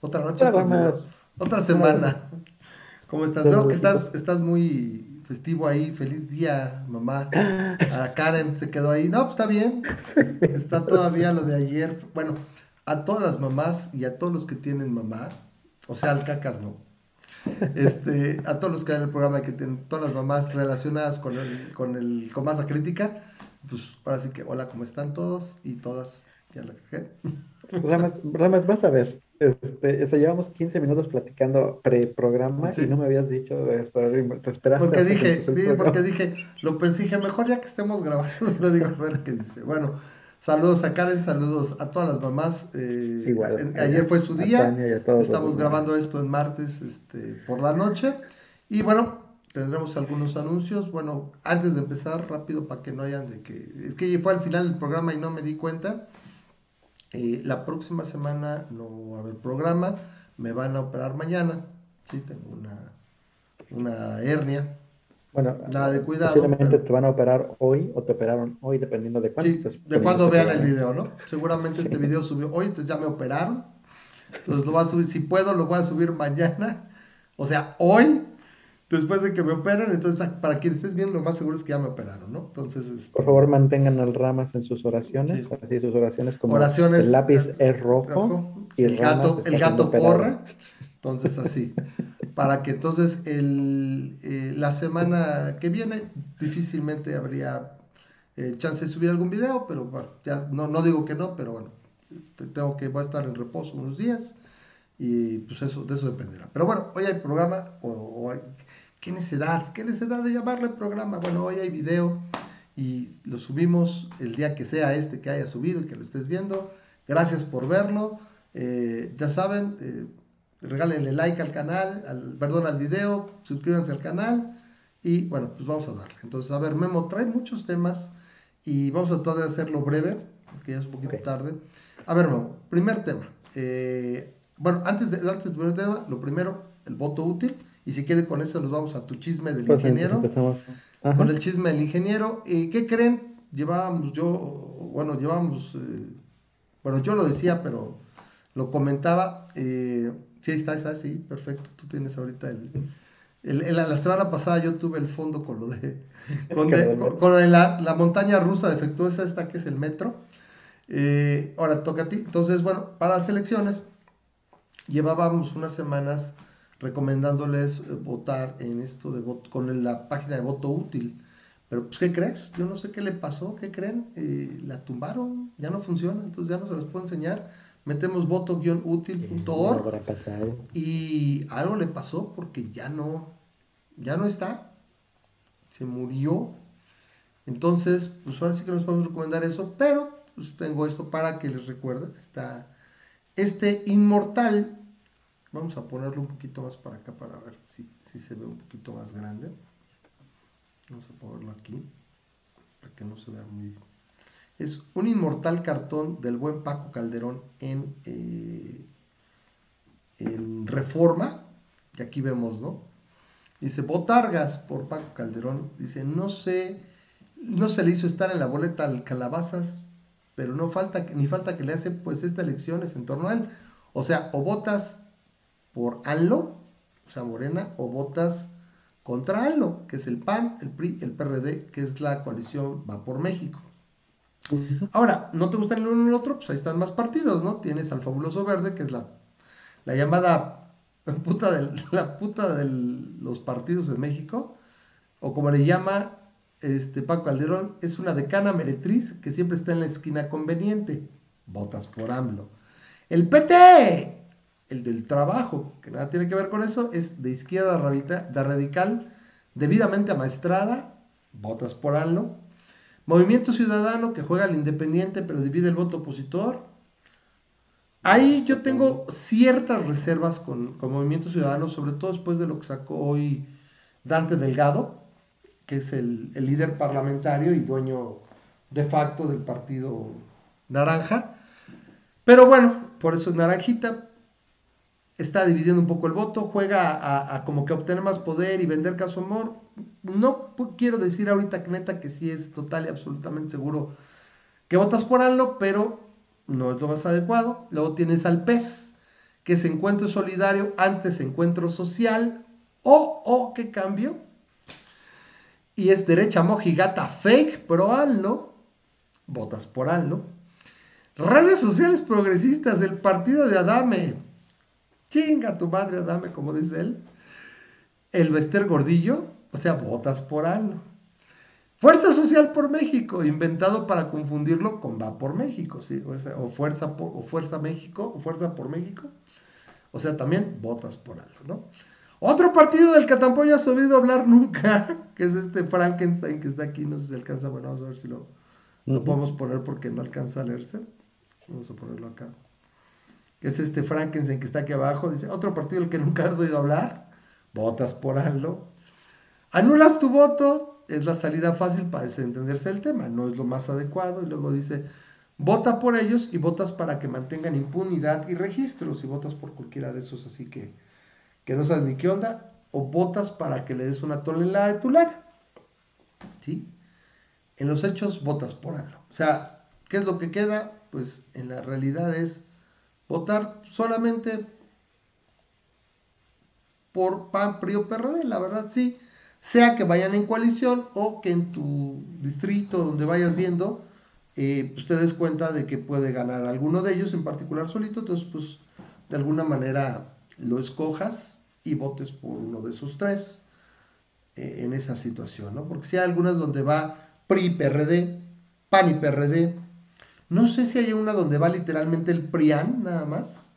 Otra noche, otra semana. ¿Cómo estás? Veo que estás, estás muy festivo ahí. Feliz día, mamá. A Karen se quedó ahí. No, pues está bien. Está todavía lo de ayer. Bueno, a todas las mamás y a todos los que tienen mamá, o sea, al cacas no. Este, a todos los que hay en el programa que tienen todas las mamás relacionadas con el, con el, con masa crítica, pues ahora sí que hola, ¿cómo están todos? Y todas, ya la cajé. Ramas, vas a ver, este, llevamos 15 minutos platicando pre-programa y no me habías dicho esperar, Porque dije, porque dije, lo pensé, dije, mejor ya que estemos grabando, lo digo a ver qué dice. Bueno, saludos a Karen, saludos a todas las mamás. Eh, Igual, ayer fue su día, estamos grabando esto en martes este, por la noche. Y bueno, tendremos algunos anuncios. Bueno, antes de empezar, rápido para que no hayan de que. Es que fue al final del programa y no me di cuenta. Eh, la próxima semana no va a haber programa, me van a operar mañana. Sí, tengo una, una hernia. Bueno, nada de cuidado. Seguramente te van a operar hoy o te operaron hoy, dependiendo de cuándo. Sí, de cuándo vean el video, ¿no? Seguramente este video subió hoy, entonces ya me operaron. Entonces lo voy a subir, si puedo, lo voy a subir mañana. O sea, hoy después de que me operan, entonces para quien estés viendo, lo más seguro es que ya me operaron, ¿no? Entonces, este... por favor, mantengan al Ramas en sus oraciones, así sus oraciones como oraciones, el lápiz es rojo, y el, gato, el gato corre, entonces así, para que entonces el, eh, la semana que viene difícilmente habría eh, chance de subir algún video, pero bueno, ya no, no digo que no, pero bueno, tengo que voy a estar en reposo unos días y pues eso de eso dependerá. Pero bueno, hoy hay programa o, o hay, ¿Qué necesidad? ¿Qué necesidad de llamarle programa? Bueno, hoy hay video y lo subimos el día que sea este que haya subido y que lo estés viendo. Gracias por verlo. Eh, ya saben, eh, regálenle like al canal, al, perdón, al video, suscríbanse al canal y bueno, pues vamos a darle. Entonces, a ver, Memo trae muchos temas y vamos a tratar de hacerlo breve, porque ya es un poquito tarde. A ver, Memo, primer tema. Eh, bueno, antes de, antes del primer tema, lo primero, el voto útil. Y si quiere con eso nos vamos a tu chisme del pues ingeniero. Con el chisme del ingeniero. ¿Y qué creen? Llevábamos yo, bueno, llevábamos, eh, bueno, yo lo decía, pero lo comentaba. Eh, sí, está, está, sí, perfecto. Tú tienes ahorita el, la semana pasada yo tuve el fondo con lo de, con, la, la, montaña rusa defectuosa, esta que es el metro. Eh, ahora toca a ti. Entonces, bueno, para las elecciones llevábamos unas semanas recomendándoles eh, votar en esto de voto, con la página de voto útil. Pero, pues, ¿qué crees? Yo no sé qué le pasó, ¿qué creen? Eh, la tumbaron, ya no funciona, entonces ya no se los puedo enseñar. Metemos voto-útil.org y algo le pasó porque ya no, ya no está, se murió. Entonces, pues ahora sí que nos podemos recomendar eso, pero pues tengo esto para que les recuerde, está este inmortal Vamos a ponerlo un poquito más para acá para ver si, se ve un poquito más grande. Vamos a ponerlo aquí para que no se vea muy... Es un inmortal cartón del buen Paco Calderón en, eh, en Reforma, que aquí vemos, ¿no? Dice, Botargas por Paco Calderón. Dice, no sé, no se le hizo estar en la boleta al Calabazas, pero no falta, ni falta que le hace pues esta elección es en torno a él. O sea, o votas por ALO, o sea, Morena, o votas contra ALO, que es el PAN, el PRI, el PRD, que es la coalición Va por México. Ahora, ¿no te gusta el uno ni el otro? Pues ahí están más partidos, ¿no? Tienes al Fabuloso Verde, que es la, la llamada puta, del, la puta de los partidos de México, o como le llama este Paco Calderón, es una decana meretriz que siempre está en la esquina conveniente. Votas por AMLO. El PT, el del trabajo, que nada tiene que ver con eso, es de izquierda radical, debidamente amaestrada, votas por algo. Movimiento Ciudadano, que juega al independiente, pero divide el voto opositor. Ahí yo tengo ciertas reservas con, con Movimiento Ciudadano, sobre todo después de lo que sacó hoy Dante Delgado, que es el, el líder parlamentario y dueño de facto del partido naranja. Pero bueno, por eso es naranjita, está dividiendo un poco el voto, juega a, como que obtener más poder y vender caso amor. No quiero decir ahorita neta que sí es total y absolutamente seguro que votas por algo, pero no es lo más adecuado. Luego tienes al PES, que es encuentro solidario, antes encuentro social, o, o, ¿qué cambio? Y es derecha mojigata fake pro ALNO, votas por ALNO. Redes sociales progresistas del partido de Adame, chinga tu madre Adame, como dice él. El Bester Gordillo, o sea, votas por ALNO. Fuerza Social por México, inventado para confundirlo con Va por México, ¿sí? o, Fuerza o Fuerza México, o Fuerza por México. O sea, también votas por algo, ¿no? Otro partido del que tampoco has oído hablar nunca, que es este Frankenstein que está aquí, no sé si alcanza, bueno, vamos a ver si lo, lo podemos poner porque no alcanza a leerse. Vamos a ponerlo acá. Que es este Frankenstein que está aquí abajo. Dice, otro partido del que nunca has oído hablar, votas por algo. Anulas tu voto, es la salida fácil para desentenderse del tema, no es lo más adecuado. Y luego dice, vota por ellos y votas para que mantengan impunidad y registros. Y votas por cualquiera de esos, así que, que no sabes ni qué onda. O votas para que le des una tonelada de tu lara. ¿Sí? En los hechos votas por algo. O sea, ¿qué es lo que queda? Pues en la realidad es votar solamente por PAN, PRI o PRD. La verdad, sí sea que vayan en coalición o que en tu distrito donde vayas viendo, eh, pues te des cuenta de que puede ganar alguno de ellos en particular solito, entonces pues de alguna manera lo escojas y votes por uno de esos tres eh, en esa situación, ¿no? Porque si hay algunas donde va PRI, PRD, PAN y PRD, no sé si hay una donde va literalmente el PRIAN nada más,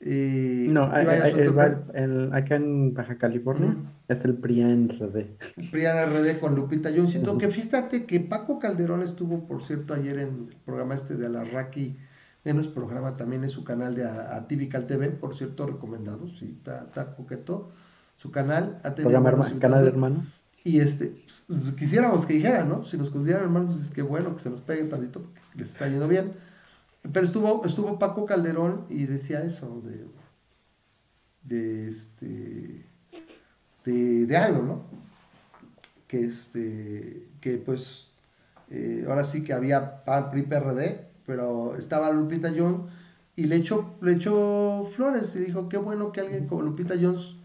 eh, no, acá en Baja California es el PRIAN RD. PRIAN RD con Lupita Jones. Siento que fíjate que Paco Calderón estuvo, por cierto, ayer en el programa este de Alarraqui, en nuestro programa también es su canal de Ativical TV, por cierto, recomendado, sí, está, coqueto. Su canal ha tenido canal de hermano. Y este, pues, quisiéramos que dijera, ¿no? Si nos consideran hermanos, es que bueno que se nos peguen tantito porque les está yendo bien pero estuvo, estuvo Paco Calderón y decía eso de, de este de, algo, ¿no? Que este que pues eh, ahora sí que había PAN, PRI, PRD, pero estaba Lupita Jones y le echó, le echó flores y dijo, qué bueno que alguien como Lupita Jones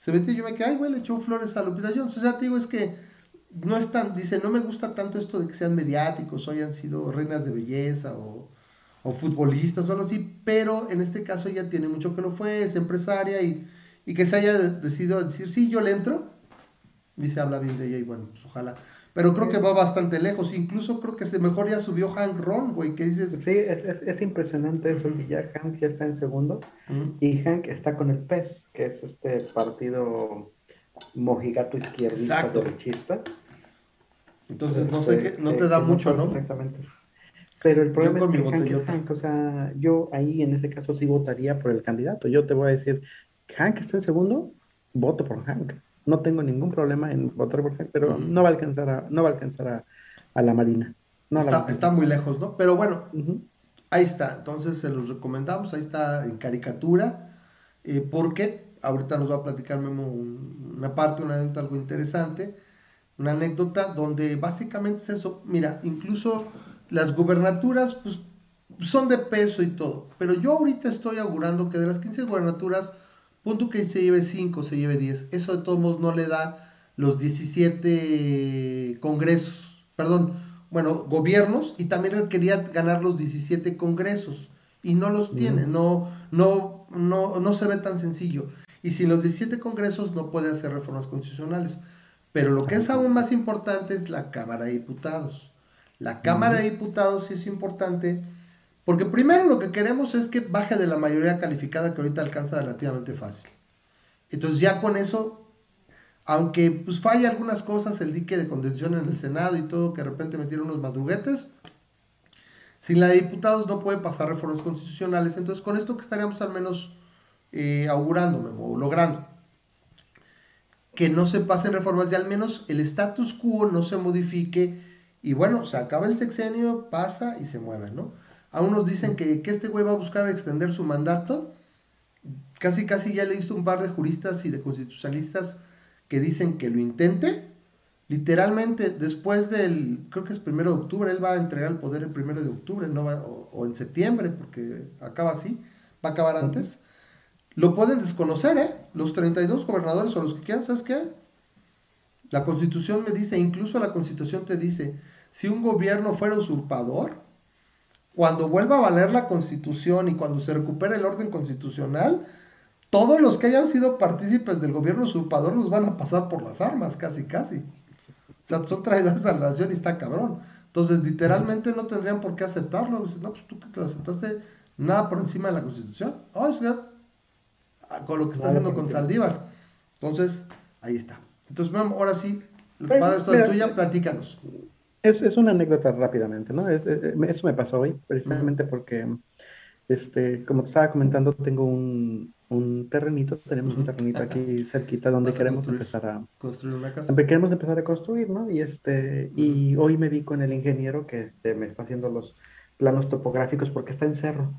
se metió yo me quedé, ay, güey, le echó flores a Lupita Jones. O sea, te digo, es que no es tan, dice, no me gusta tanto esto de que sean mediáticos o hayan sido reinas de belleza o, o futbolistas o algo así, pero en este caso ella tiene mucho que lo fue, es empresaria y, que se haya decidido decir, sí, yo le entro, y se habla bien de ella y bueno, pues ojalá. Pero creo que va bastante lejos, incluso creo que se mejor ya subió Hank Ron, güey, que dices... Sí, es, impresionante eso, que ya Hank ya está en segundo, y Hank está con el PES, que es este partido mojigato izquierdista derechista. Entonces, no sé, qué, no te da mucho, ¿no? Exactamente. Pero el problema es que Hank, o sea, yo ahí en ese caso sí votaría por el candidato. Yo te voy a decir, Hank está en segundo, voto por Hank. No tengo ningún problema en votar por Hank, pero no va a alcanzar a, no va a alcanzar a, la Marina. está, muy lejos, ¿no? Pero bueno, ahí está. Entonces se los recomendamos, ahí está en caricatura. Eh, porque ahorita nos va a platicar Memo una parte, una anécdota algo interesante. Una anécdota donde básicamente es eso. Mira, incluso las gubernaturas, pues, son de peso y todo. Pero yo ahorita estoy augurando que de las 15 gubernaturas, punto que se lleve 5, se lleve 10. Eso de todos modos no le da los 17 congresos, perdón, bueno, gobiernos y también quería ganar los 17 congresos y no los tiene, no, no, no, no se ve tan sencillo. Y sin los 17 congresos no puede hacer reformas constitucionales. Pero lo que es aún más importante es la Cámara de Diputados. La Cámara de Diputados sí es importante, porque primero lo que queremos es que baje de la mayoría calificada que ahorita alcanza relativamente fácil. Entonces ya con eso, aunque pues falla algunas cosas, el dique de contención en el Senado y todo, que de repente metieron unos madruguetes, sin la de diputados no puede pasar reformas constitucionales. Entonces con esto que estaríamos al menos eh, augurándome o logrando que no se pasen reformas y al menos el status quo no se modifique y bueno, se acaba el sexenio, pasa y se mueve, ¿no? A unos dicen que, este güey va a buscar extender su mandato. Casi, casi ya le visto un par de juristas y de constitucionalistas que dicen que lo intente. Literalmente, después del, creo que es primero de octubre, él va a entregar el poder el primero de octubre, ¿no? o, en septiembre, porque acaba así, va a acabar antes. Lo pueden desconocer, ¿eh? Los 32 gobernadores o los que quieran, ¿sabes qué? La constitución me dice, incluso la constitución te dice, si un gobierno fuera usurpador, cuando vuelva a valer la constitución y cuando se recupere el orden constitucional, todos los que hayan sido partícipes del gobierno usurpador nos van a pasar por las armas, casi, casi. O sea, son traidores a la nación y está cabrón. Entonces, literalmente no tendrían por qué aceptarlo. no, pues tú que te lo aceptaste, nada por encima de la constitución. o sea, con lo que está haciendo con Saldívar. Entonces, ahí está. Entonces, ahora sí, pues, para esto de tuya, platícanos. Es, es, una anécdota rápidamente, ¿no? eso me pasó hoy, precisamente porque, este, como te estaba comentando, tengo un, un terrenito, tenemos un terrenito aquí cerquita donde queremos empezar a construir una casa. Queremos empezar a construir, ¿no? Y este, y hoy me vi con el ingeniero que este, me está haciendo los planos topográficos porque está en cerro.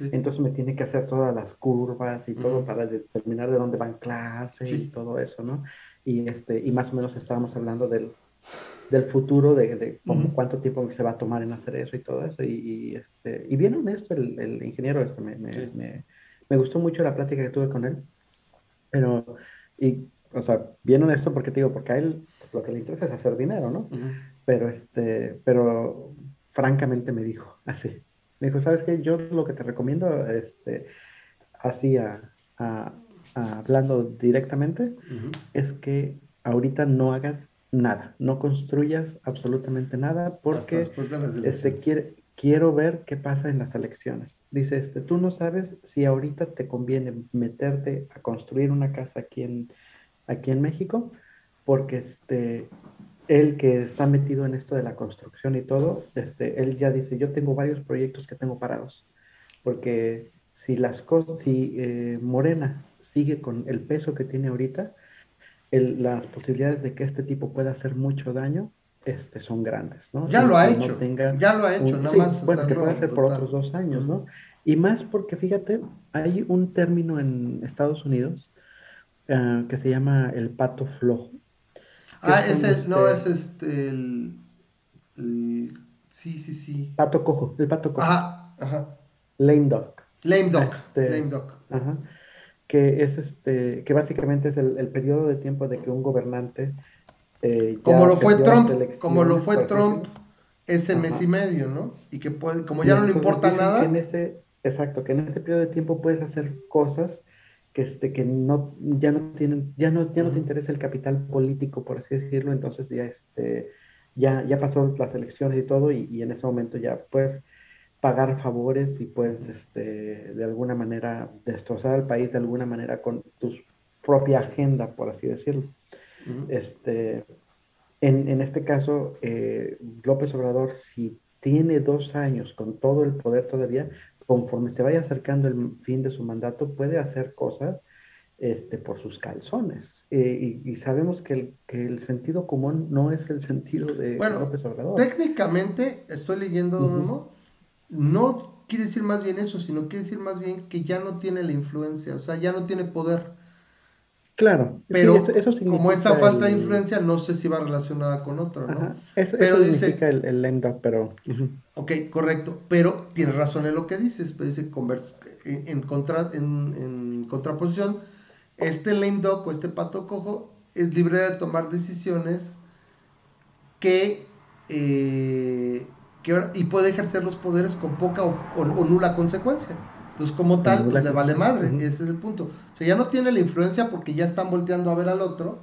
Entonces me tiene que hacer todas las curvas y todo para determinar de dónde van clases y todo eso, ¿no? Y este, y más o menos estábamos hablando del, del futuro, de, de cuánto tiempo se va a tomar en hacer eso y todo eso. Y, este, y bien honesto el, el ingeniero este me, me me gustó mucho la plática que tuve con él, pero, y, o sea, bien honesto porque te digo, porque a él lo que le interesa es hacer dinero, ¿no? Pero, este, pero francamente me dijo así, me dijo, ¿sabes qué? Yo lo que te recomiendo, este, así hablando directamente, es que ahorita no hagas nada, no construyas absolutamente nada porque este, quiero ver qué pasa en las elecciones dice, este, tú no sabes si ahorita te conviene meterte a construir una casa aquí en, aquí en México, porque este, él que está metido en esto de la construcción y todo, este, él ya dice, yo tengo varios proyectos que tengo parados, porque si las cosas, si eh, Morena sigue con el peso que tiene ahorita, las posibilidades de que este tipo pueda hacer mucho daño este, son grandes, ¿no? Ya lo ha hecho, ya lo ha hecho, nada más. Bueno, que puede hacer por otros dos años, ¿no? Y más porque, fíjate, hay un término en Estados Unidos uh, que se llama el pato flojo. Ah, es el, no, este es este, el, sí, sí, sí. Pato cojo, el pato cojo. Ajá, ajá. Lame dog. Lame dog, este, lame dog. Ajá. Que es este, que básicamente es el, el periodo de tiempo de que un gobernante eh, como lo fue Trump, como lo fue Trump ese mes y medio, ¿no? Y que puede, como ya no le importa nada. En ese, exacto, que en ese periodo de tiempo puedes hacer cosas que este que no ya no tienen ya no ya no te interesa el capital político por así decirlo entonces ya este ya ya pasó las elecciones y todo y, y en ese momento ya puedes pagar favores y puedes este de alguna manera destrozar al país de alguna manera con tu propia agenda por así decirlo. Este, en, en, este caso, eh, López Obrador, si tiene dos años con todo el poder todavía, conforme se vaya acercando el fin de su mandato, puede hacer cosas este, por sus calzones. Eh, y, sabemos que el, que el, sentido común no es el sentido de López Obrador. Técnicamente, estoy leyendo, no quiere decir más bien eso, sino quiere decir más bien que ya no tiene la influencia, o sea, ya no tiene poder. Claro. Pero como esa falta de influencia, no sé si va relacionada con otro, ¿no? pero dice el, el pero... Ok, correcto. Pero tiene razón en lo que dices. Pero dice, en, contra, en, contraposición, este lame dog o este pato cojo es libre de tomar decisiones que, eh, y puede ejercer los poderes con poca o nula consecuencia. Entonces, como tal, pues le vale madre, ese es el punto. O sea, ya no tiene la influencia porque ya están volteando a ver al otro.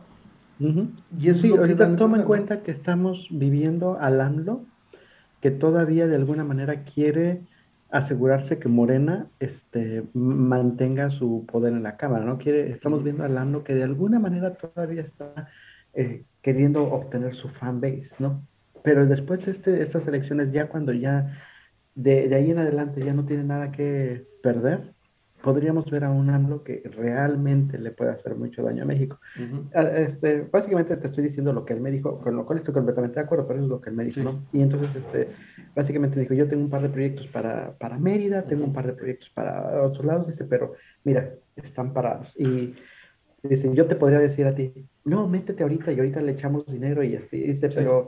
Y eso sí, ahorita toma en cuenta que estamos viviendo al AMLO, que todavía de alguna manera quiere asegurarse que Morena este, mantenga su poder en la Cámara, ¿no? Quiere, estamos viendo al AMLO que de alguna manera todavía está eh, queriendo obtener su fan base, ¿no? Pero después de este, estas elecciones, ya cuando ya de, de, ahí en adelante ya no tiene nada que perder, podríamos ver a un AMLO que realmente le puede hacer mucho daño a México. Ah, este, básicamente te estoy diciendo lo que él me dijo, con lo cual estoy completamente de acuerdo, pero eso es lo que él me dijo, ¿no? Y entonces, este, básicamente me dijo, yo tengo un par de proyectos para, para Mérida, tengo un par de proyectos para otros lados, dice, pero mira, están parados. Y dice, yo te podría decir a ti, no, métete ahorita y ahorita le echamos dinero y así, dice, pero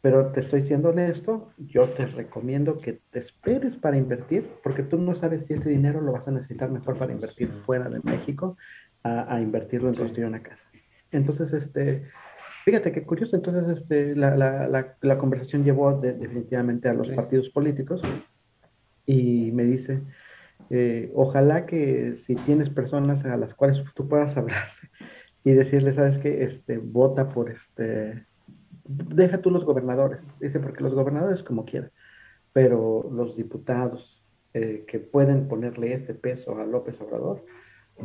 Pero te estoy siendo honesto, yo te recomiendo que te esperes para invertir, porque tú no sabes si ese dinero lo vas a necesitar mejor para invertir fuera de México a, invertirlo en construir una casa. Entonces, este, fíjate qué curioso, entonces este, la, la, la, conversación llevó definitivamente a los partidos políticos y me dice, eh, ojalá que si tienes personas a las cuales tú puedas hablar y decirles, sabes que este, vota por este deja tú los gobernadores, dice, porque los gobernadores como quieran, pero los diputados eh, que pueden ponerle ese peso a López Obrador,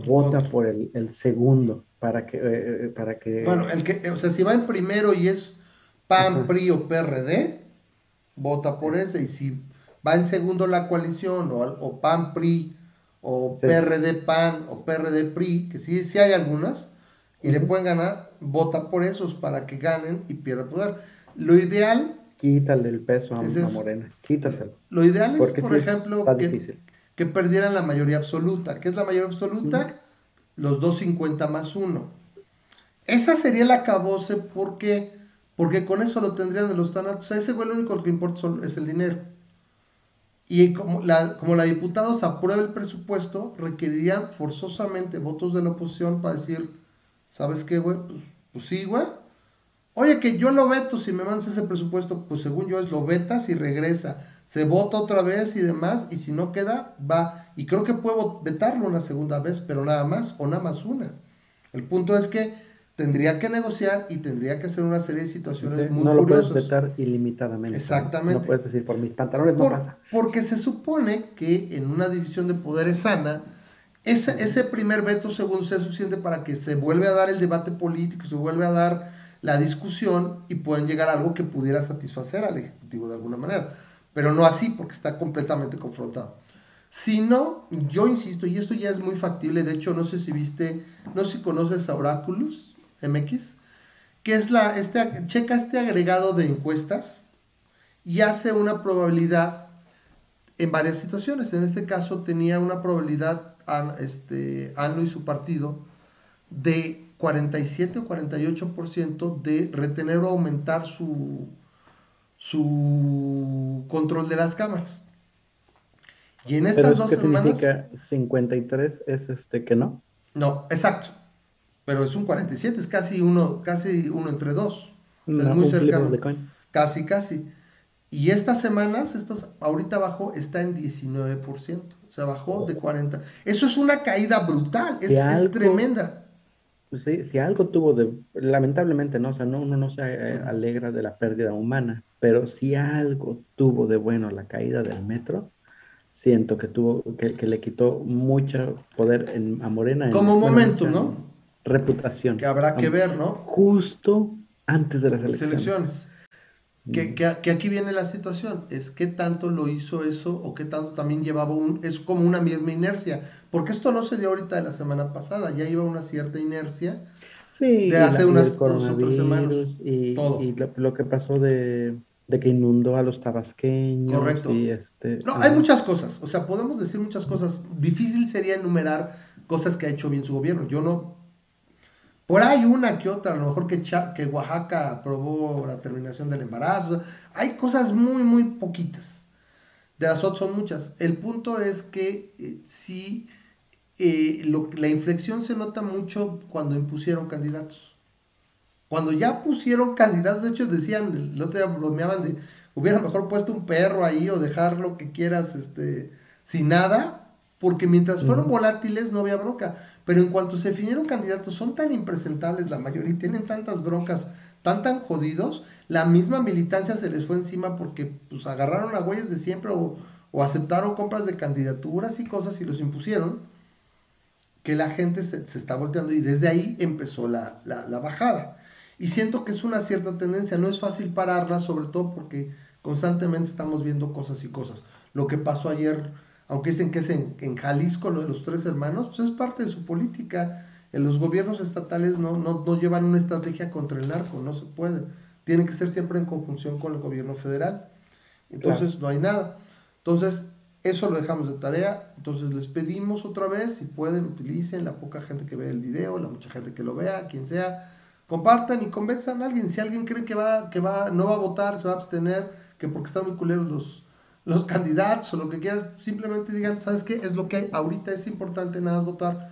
vota por el, segundo para que, eh, para que... Bueno, el que, o sea, si va en primero y es PAN, PRI o PRD, vota por ese, y si va en segundo la coalición, o, PAN, PRI, o PRD, PAN, o PRD, PRI, que sí, sí hay algunas, y le pueden ganar, vota por esos para que ganen y pierda poder. Lo ideal... Quítale el peso a, Morena, quítaselo. Lo ideal es, por ejemplo, que, que, perdieran la mayoría absoluta. ¿Qué es la mayoría absoluta? Los 250 más 1. Esa sería la cabose porque, porque con eso lo tendrían de los tanatos. O sea, ese güey lo único que importa es el dinero. Y como la, como la diputados aprueba el presupuesto, requerirían forzosamente votos de la oposición para decir ¿Sabes qué, güey? Pues, pues sí, güey. Oye, que yo lo veto, si me mandas ese presupuesto, pues según yo es lo vetas y regresa. Se vota otra vez y demás, y si no queda, va. Y creo que puedo vetarlo una segunda vez, pero nada más, o nada más una. El punto es que tendría que negociar y tendría que hacer una serie de situaciones muy no lo puedes vetar ilimitadamente. Exactamente. No puedes decir, por mis pantalones no pasa. Porque se supone que en una división de poderes sana, ese, ese primer veto, según sea suficiente para que se vuelva a dar el debate político, se vuelve a dar la discusión y pueden llegar algo que pudiera satisfacer al Ejecutivo de alguna manera. Pero no así, porque está completamente confrontado. Si no, yo insisto, y esto ya es muy factible, de hecho, no sé si viste, no sé si conoces a Oraculus MX, que es la, este, checa este agregado de encuestas y hace una probabilidad en varias situaciones. En este caso tenía una probabilidad este, ANLO y su partido de 47 o 48% de retener o aumentar su, su control de las cámaras. Y en estas dos semanas. significa 53 es este que no? No, exacto. Pero es un 47, es casi uno, casi uno entre dos. es muy cercano. Casi, casi. Y estas semanas, estos, ahorita abajo, está en 19% se bajó de 40. Eso es una caída brutal, es, tremenda. Sí, si algo tuvo de, lamentablemente no, o sea, no, uno no se eh, alegra de la pérdida humana, pero si algo tuvo de bueno la caída del metro, siento que tuvo, que, le quitó mucho poder en, a Morena. Como momento, ¿no? Reputación. Que habrá que ver, ¿no? Justo antes de las elecciones. Que, que, aquí viene la situación, es qué tanto lo hizo eso o qué tanto también llevaba un, es como una misma inercia, porque esto no se dio ahorita de la semana pasada, ya iba una cierta inercia de hace unas dos o tres semanas. Y, lo, que pasó de, que inundó a los tabasqueños. Correcto. este, no, hay muchas cosas, o sea, podemos decir muchas cosas, difícil sería enumerar cosas que ha hecho bien su gobierno, yo no por ahí una que otra, a lo mejor que, que Oaxaca aprobó la terminación del embarazo. Hay cosas muy, muy poquitas. De las otras son muchas. El punto es que eh, sí, eh, la inflexión se nota mucho cuando impusieron candidatos. Cuando ya pusieron candidatos, de hecho decían, el otro día bromeaban de, hubiera mejor puesto un perro ahí o dejar lo que quieras este, sin nada, porque mientras fueron volátiles no había bronca. Pero en cuanto se definieron candidatos, son tan impresentables la mayoría y tienen tantas broncas, tan tan jodidos, la misma militancia se les fue encima porque pues agarraron a güeyes de siempre o, aceptaron compras de candidaturas y cosas y los impusieron, que la gente se, está volteando y desde ahí empezó la, la bajada. Y siento que es una cierta tendencia, no es fácil pararla, sobre todo porque constantemente estamos viendo cosas y cosas. Lo que pasó ayer aunque dicen que es en, Jalisco lo de los tres hermanos, pues es parte de su política. En los gobiernos estatales no, no, llevan una estrategia contra el narco, no se puede. Tiene que ser siempre en conjunción con el gobierno federal. Entonces no hay nada. Entonces, eso lo dejamos de tarea. Entonces les pedimos otra vez, si pueden, utilicen la poca gente que ve el video, la mucha gente que lo vea, quien sea, compartan y convenzan a alguien. Si alguien cree que va, que va, no va a votar, se va a abstener, que porque están muy culeros los, los candidatos o lo que quieras, simplemente digan, ¿sabes qué? Es lo que hay. Ahorita es importante nada más votar.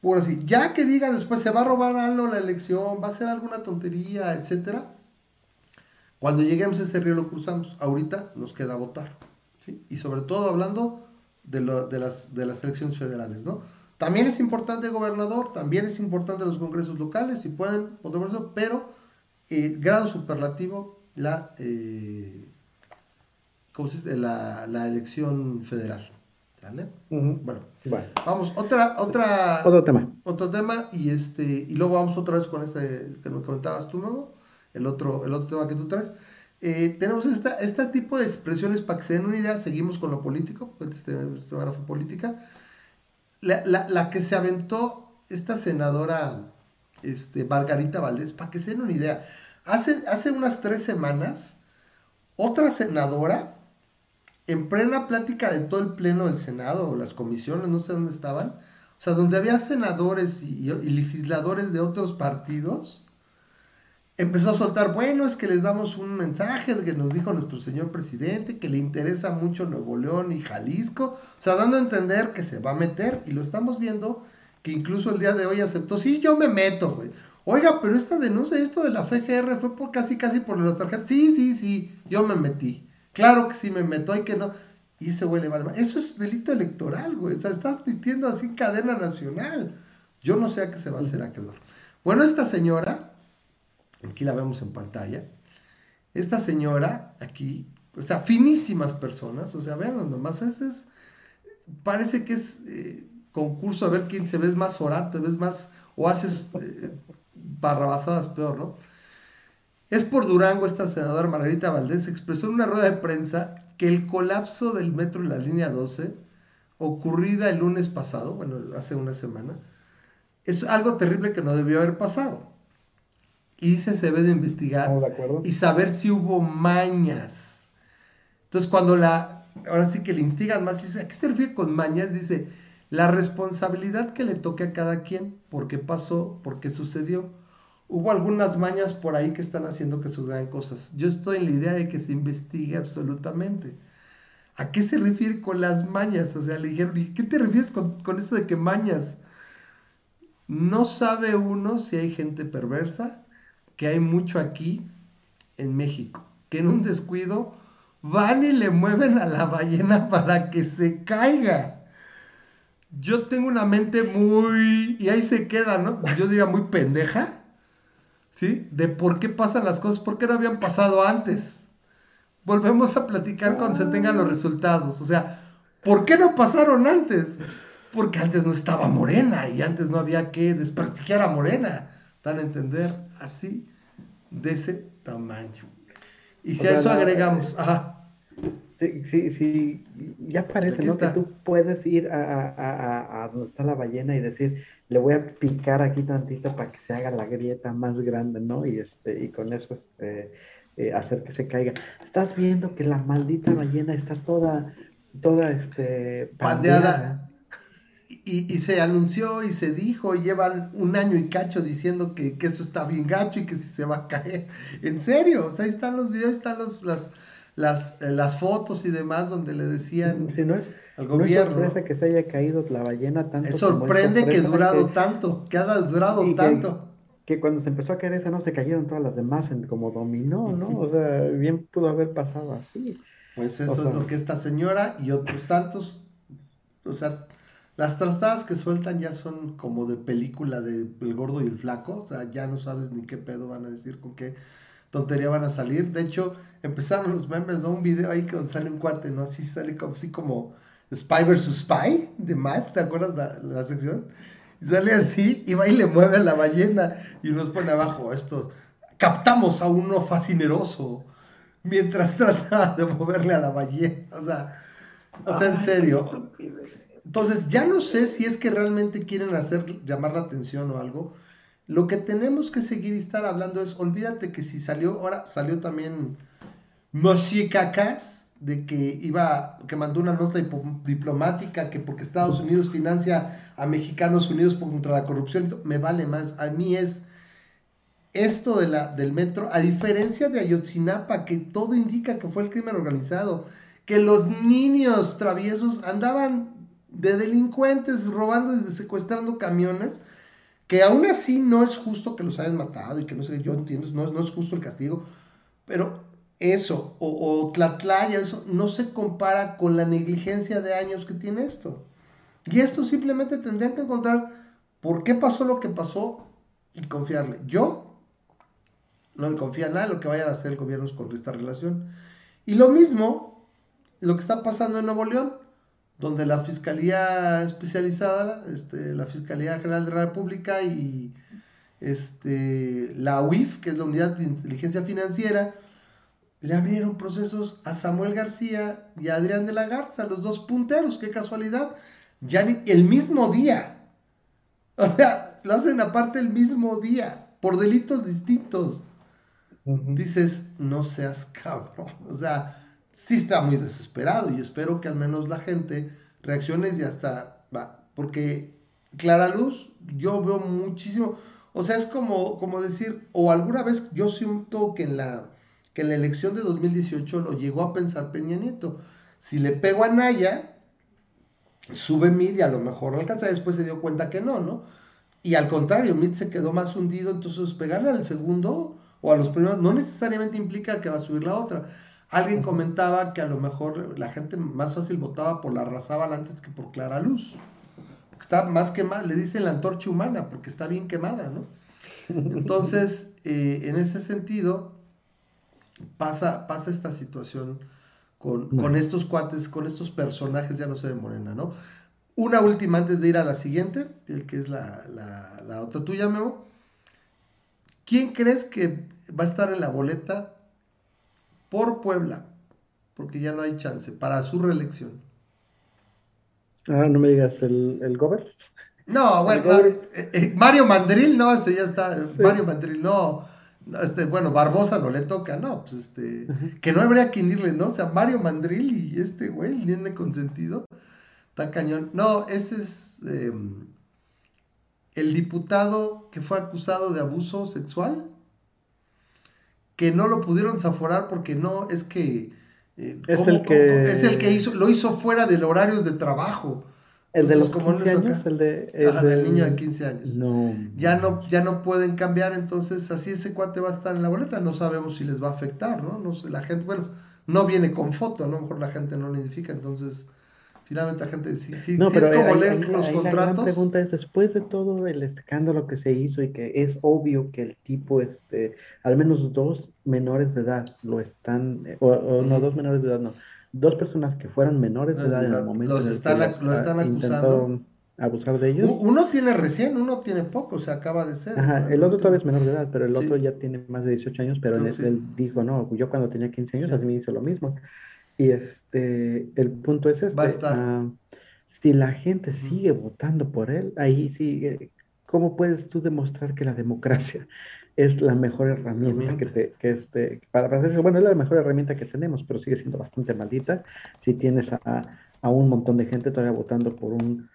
Por así, ya que digan después se va a robar algo la elección, va a ser alguna tontería, etcétera. Cuando lleguemos a ese río lo cruzamos. Ahorita nos queda votar. ¿sí? Y sobre todo hablando de, de, las, de las elecciones federales, ¿no? También es importante el gobernador, también es importante los congresos locales, si pueden votar por eso, pero eh, grado superlativo la, eh, ¿cómo se dice? la, la elección federal. ¿Vale? Bueno, vamos, otra, otra, otro tema. Otro tema, y este, y luego vamos otra vez con este que nos comentabas tú, nuevo, el otro, el otro tema que tú traes. Eh, tenemos esta, este tipo de expresiones para que se den una idea, seguimos con lo político, este semana fue política, la, que se aventó esta senadora este, Margarita Valdés, para que se den una idea, hace, hace unas tres semanas, otra senadora, en plena plática de todo el pleno del Senado, o las comisiones, no sé dónde estaban, o sea, donde había senadores y, legisladores de otros partidos, empezó a soltar, bueno, es que les damos un mensaje que nos dijo nuestro señor presidente, que le interesa mucho Nuevo León y Jalisco, o sea, dando a entender que se va a meter, y lo estamos viendo, que incluso el día de hoy aceptó, sí, yo me meto, güey. Oiga, pero esta denuncia, esto de la FGR fue por casi, casi por las tarjetas. Sí, sí, sí, yo me metí. Claro que sí me meto, hay que no. Y ese güey le vale Eso es delito electoral, güey. O sea, está admitiendo así cadena nacional. Yo no sé a qué se va a hacer aquel Bueno, esta señora, aquí la vemos en pantalla, esta señora aquí, o sea, finísimas personas, o sea, vean nomás, es, es, parece que es eh, concurso a ver quién se ve más orante, ves más, o haces eh, barrabasadas peor, ¿no? Es por Durango, esta senadora Margarita Valdés expresó en una rueda de prensa que el colapso del metro en la línea 12, ocurrida el lunes pasado, bueno, hace una semana, es algo terrible que no debió haber pasado y dice se debe de investigar y saber si hubo mañas. Entonces cuando la, ahora sí que le instigan más, dice, ¿a qué se refiere con mañas? Dice, la responsabilidad que le toque a cada quien, por qué pasó, por qué sucedió. Hubo algunas mañas por ahí que están haciendo que sucedan cosas. Yo estoy en la idea de que se investigue absolutamente. ¿A qué se refiere con las mañas? O sea, le dijeron, ¿y qué te refieres con, con eso de que mañas? No sabe uno si hay gente perversa, que hay mucho aquí en México, que en un descuido van y le mueven a la ballena para que se caiga. Yo tengo una mente muy... y ahí se queda, ¿no? Yo diría muy pendeja, ¿sí? De por qué pasan las cosas, por qué no habían pasado antes. Volvemos a platicar cuando se tengan los resultados. O sea, ¿por qué no pasaron antes? Porque antes no estaba Morena y antes no había que desprestigiar a Morena. Dan a entender así, de ese tamaño. Y si a eso agregamos, ajá. Sí, sí, sí, ya parece, ¿no? Que tú puedes ir a, a, a, donde está la ballena y decir, le voy a picar aquí tantito para que se haga la grieta más grande, ¿no? Y este, y con eso este, eh, hacer que se caiga. Estás viendo que la maldita ballena está toda, toda este pandeada y, se anunció y se dijo, llevan un año y cacho diciendo que, eso está bien gacho y que si se va a caer. En serio, o sea, ahí están los videos, están los, las, las, eh, las fotos y demás donde le decían no es, al gobierno. No es que se haya caído la ballena tanto. Es sorprende que durado tanto, que ha durado tanto. Que, cuando se empezó a caer esa no se cayeron todas las demás en, como dominó, ¿no? O sea, bien pudo haber pasado así. Pues eso es lo que esta señora y otros tantos, o sea, las trastadas que sueltan ya son como de película de El Gordo y el Flaco, o sea, ya no sabes ni qué pedo van a decir, con qué tontería van a salir. De hecho, empezaron los memes, ¿no? Un video ahí que sale un cuate, ¿no? Así sale como, así como Spy vs. Spy de Matt, ¿te acuerdas la, la sección? Y sale así y va y le mueve a la ballena y nos pone abajo estos. Captamos a uno fascineroso mientras trata de moverle a la ballena. O sea, o sea, en serio. Entonces, ya no sé si es que realmente quieren hacer, llamar la atención o algo. Lo que tenemos que seguir y estar hablando es, olvídate que si salió, ahora salió también Cacas, de que iba, que mandó una nota diplomática que porque Estados Unidos financia a mexicanos unidos contra la corrupción, me vale más. A mí es esto de la, del metro, a diferencia de Ayotzinapa, que todo indica que fue el crimen organizado, que los niños traviesos andaban de delincuentes robando y secuestrando camiones, que aún así no es justo que los hayan matado y que no sé, yo entiendo, no, no es justo el castigo, pero eso, o, o Tlatlaya, eso, no se compara con la negligencia de años que tiene esto. Y esto simplemente tendrían que encontrar por qué pasó lo que pasó y confiarle. Yo no le confía nada en lo que vayan a hacer el gobierno con esta relación. Y lo mismo, lo que está pasando en Nuevo León, donde la Fiscalía Especializada, este, la Fiscalía General de la República y este, la UIF, que es la Unidad de Inteligencia Financiera, le abrieron procesos a Samuel García y a Adrián de la Garza, los dos punteros, qué casualidad, ya el mismo día. O sea, lo hacen aparte el mismo día, por delitos distintos. Dices, no seas cabrón. O sea, sí está muy desesperado y espero que al menos la gente reaccione y hasta va. Porque Clara Luz, yo veo muchísimo. O sea, es como, como decir, o alguna vez yo siento que en la que en la elección de 2018 lo llegó a pensar Peña Nieto. Si le pego a Naya, sube Mid y a lo mejor alcanza, después se dio cuenta que no, ¿no? Y al contrario, Mid se quedó más hundido, entonces pegarle al segundo o a los primeros no necesariamente implica que va a subir la otra. Alguien comentaba que a lo mejor la gente más fácil votaba por la Razábal antes que por Clara Luz. Está más quemada, le dicen la antorcha humana, porque está bien quemada, ¿no? Entonces, eh, en ese sentido, pasa, pasa esta situación con, estos cuates, con estos personajes, ya no sé de Morena, ¿no? Una última antes de ir a la siguiente, el que es la, la, otra tuya, Memo. ¿Quién crees que va a estar en la boleta por Puebla? Porque ya no hay chance para su reelección. Ah, no me digas, ¿el, el No, bueno, eh, eh, Mario Mandril, no, ese ya está. Mario Mandril, no este, bueno, Barbosa no le toca, no, pues este, que no habría que irle, ¿no? O sea, Mario Mandril y este güey, el nene consentido, está cañón. No, ese es em, el diputado que fue acusado de abuso sexual, que no lo pudieron zaforar porque no, es que, eh, es, el que... es el que hizo, lo hizo fuera del horarios de trabajo. El de los 15 años, el de... El del niño de 15 años. No. Ya no, ya no pueden cambiar, entonces así ese cuate va a estar en la boleta, no sabemos si les va a afectar, ¿no? no sé, la gente, bueno, no viene con foto, ¿no? A lo mejor la gente no lo identifica, entonces finalmente la gente, sí, sí, no, pero es como leer los contratos. La pregunta es, después de todo el escándalo que se hizo y que es obvio que el tipo, este, al menos dos menores de edad lo están, o no, dos menores de edad no, dos personas que fueron menores de edad en el momento los están, lo están acusando abusar de ellos. Uno tiene recién, uno tiene poco, se acaba de ser. Ajá, el otro todavía es menor de edad, pero el otro ya tiene más de 18 años, pero él, dijo, no, yo cuando tenía 15 años así me hizo lo mismo. Y este, el punto es este, Va a estar. Ah, si la gente sigue votando por él, ahí sigue, ¿cómo puedes tú demostrar que la democracia es la mejor herramienta que, te, que este, para, para bueno, es la mejor herramienta que tenemos, pero sigue siendo bastante maldita si tienes a, a un montón de gente todavía votando por un,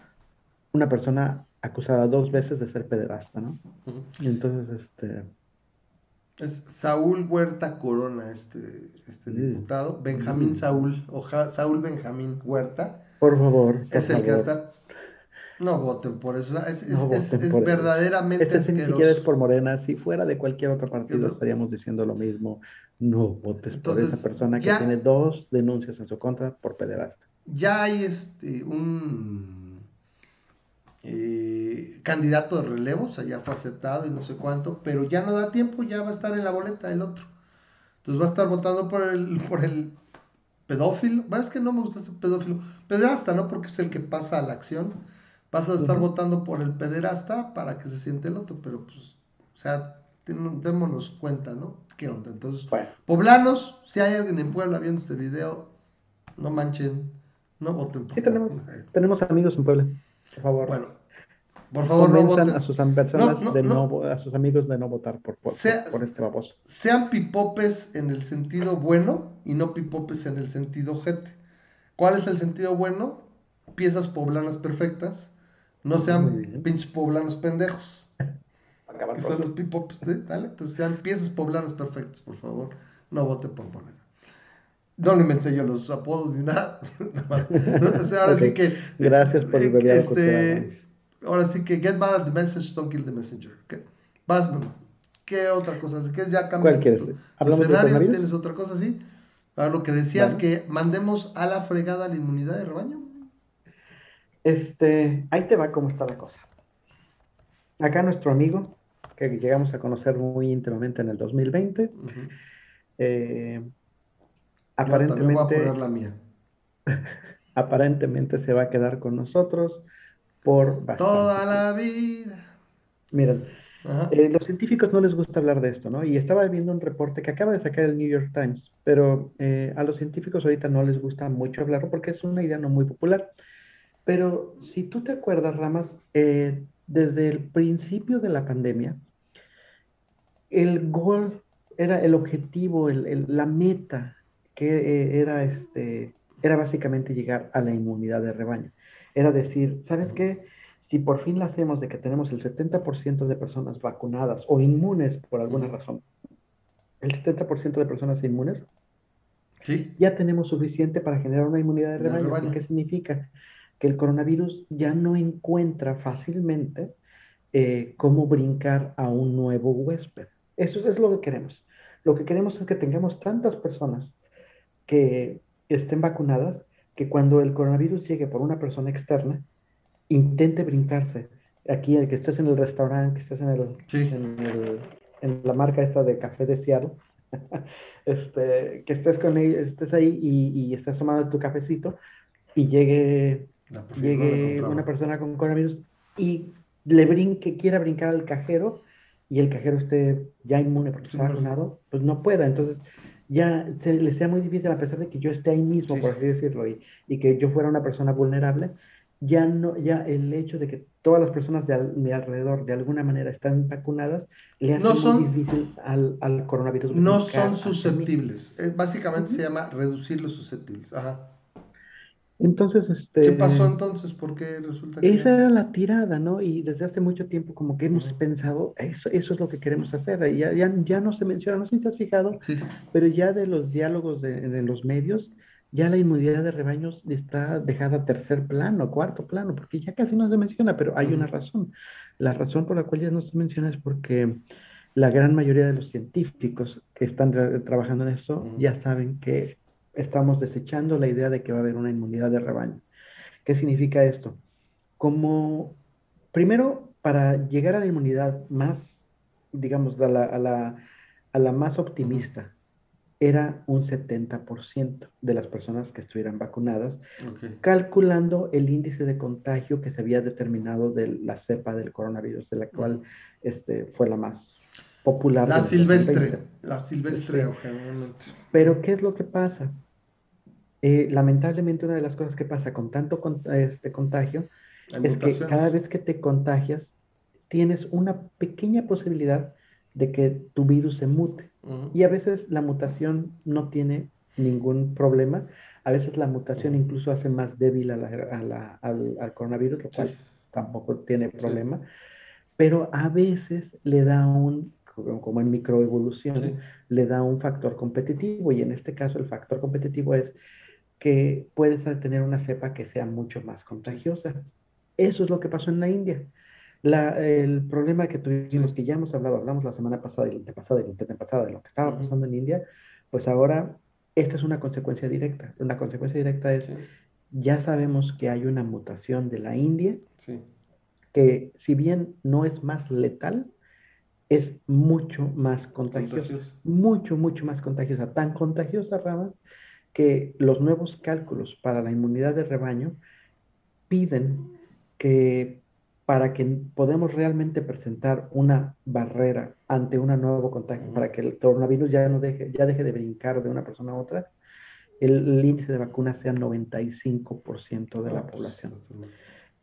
una persona acusada dos veces de ser pederasta, ¿no? Y entonces, este... Es Saúl Huerta Corona, este, este diputado. Benjamín Saúl, o Saúl Benjamín Huerta. Por favor. es el que va a estar no voten por eso. Es, verdaderamente este Si quieres por Morena, si fuera de cualquier otro partido estaríamos diciendo lo mismo. No votes por esa persona que tiene dos denuncias en su contra por pederasta. Ya hay este un eh, candidato de relevo, o sea, ya fue aceptado y no sé cuánto, pero ya no da tiempo, ya va a estar en la boleta el otro. Entonces va a estar votando por el, por el pedófilo. Bueno, es que no me gusta ese pedófilo. Pederasta, ¿no? Porque es el que pasa a la acción vas a estar votando por el pederasta para que se siente el otro, pero pues, o sea, démonos cuenta, ¿no? ¿Qué onda? Entonces, poblanos, si hay alguien en Puebla viendo este video, no manchen, no voten por sí, tenemos, tenemos amigos en Puebla, por favor. Bueno, por favor, no voten. A sus, personas de no, a sus amigos de no votar por, por, por este baboso. Sean pipopes en el sentido bueno y no pipopes en el sentido jete. ¿Cuál es el sentido bueno? Piezas poblanas perfectas no sean pinches poblanos pendejos. que son los pipops, dale, entonces sean piezas poblanas perfectas, por favor, no vote por poner. No le inventé yo los apodos ni nada. o sea, ahora sí que. Gracias por el eh, este, Ahora sí que get mad at the message, don't kill the messenger. Okay. Vas, mamá. ¿Qué otra cosa? ¿Quieres ya cambiar tu, tu escenario? ¿Tienes otra cosa así? Para lo que decías, que mandemos a la fregada la inmunidad de rebaño. Este, ahí te va cómo está la cosa. Acá nuestro amigo, que llegamos a conocer muy íntimamente en el 2020, eh, aparentemente, voy a poner la mía. aparentemente se va a quedar con nosotros por toda la vida. Miren, eh, los científicos no les gusta hablar de esto, ¿no? Y estaba viendo un reporte que acaba de sacar el New York Times, pero eh, a los científicos ahorita no les gusta mucho hablarlo porque es una idea no muy popular. Pero si tú te acuerdas, Ramas, eh, desde el principio de la pandemia, el gol era el objetivo, la meta, que era, este, era básicamente llegar a la inmunidad de rebaño. Era decir, ¿sabes qué? si por fin la hacemos de que tenemos el 70% de personas vacunadas o inmunes por alguna razón, el 70% de personas inmunes, ¿Sí? ya tenemos suficiente para generar una inmunidad de rebaño. ¿Qué significa? Que el coronavirus ya no encuentra fácilmente eh, cómo brincar a un nuevo huésped. Eso es lo que queremos. Lo que queremos es que tengamos tantas personas que estén vacunadas que cuando el coronavirus llegue por una persona externa, intente brincarse. Aquí, el que estés en el restaurante, que estés en, el, en, la marca esta de café de Seattle, este, que estés con ellos, estés ahí y, y estés tomando tu cafecito y llegue, llegue una persona con coronavirus y le brinque, quiera brincar al cajero y el cajero esté ya inmune porque está vacunado, pues no pueda. Entonces, ya se, le sea muy difícil, a pesar de que yo esté ahí mismo, por así decirlo, y, y, que yo fuera una persona vulnerable, ya no, ya el hecho de que todas las personas de, mi alrededor de alguna manera están vacunadas le hace muy difícil al, al, coronavirus. No son susceptibles. básicamente se llama reducir los susceptibles. Ajá. Entonces, este... ¿Qué pasó entonces? ¿Por qué resulta que...? Esa era la tirada, ¿no? Y desde hace mucho tiempo como que hemos pensado, eso, eso es lo que queremos hacer. Ya, ya, ya no se menciona, no sé si te has fijado, pero ya de los diálogos de, de los medios, ya la inmunidad de rebaños está dejada a tercer plano, cuarto plano, porque ya casi no se menciona, pero hay una razón. La razón por la cual ya no se menciona es porque la gran mayoría de los científicos que están trabajando en eso ya saben que estamos desechando la idea de que va a haber una inmunidad de rebaño. ¿Qué significa esto? Como, primero, para llegar a la inmunidad más, digamos, a la, a la, a la más optimista, era un 70% de las personas que estuvieran vacunadas, calculando el índice de contagio que se había determinado de la cepa del coronavirus, de la cual este, fue la más popular. La silvestre, la silvestre, generalmente. Pero, ¿qué es lo que pasa? Eh, lamentablemente, una de las cosas que pasa con tanto este contagio es que cada vez que te contagias, tienes una pequeña posibilidad de que tu virus se mute. Y a veces la mutación no tiene ningún problema. A veces la mutación incluso hace más débil a la, al, coronavirus, lo cual tampoco tiene problema. Pero a veces le da un, como en microevolución, le da un factor competitivo. Y en este caso el factor competitivo es que puedes tener una cepa que sea mucho más contagiosa. Eso es lo que pasó en la India. La, el problema que tuvimos, que ya hemos hablado, hablamos la semana pasada y la pasada y la de lo que estaba pasando en India, pues ahora esta es una consecuencia directa. Una consecuencia directa es, ya sabemos que hay una mutación de la India, que si bien no es más letal, es mucho más contagiosa. Mucho, mucho más contagiosa. Tan contagiosa, Ramas, que los nuevos cálculos para la inmunidad de rebaño piden que para que podamos realmente presentar una barrera ante un nuevo contagio, para que el coronavirus ya no deje, ya deje de brincar de una persona a otra, el, índice de vacuna sea 95% de la ah, pues, población.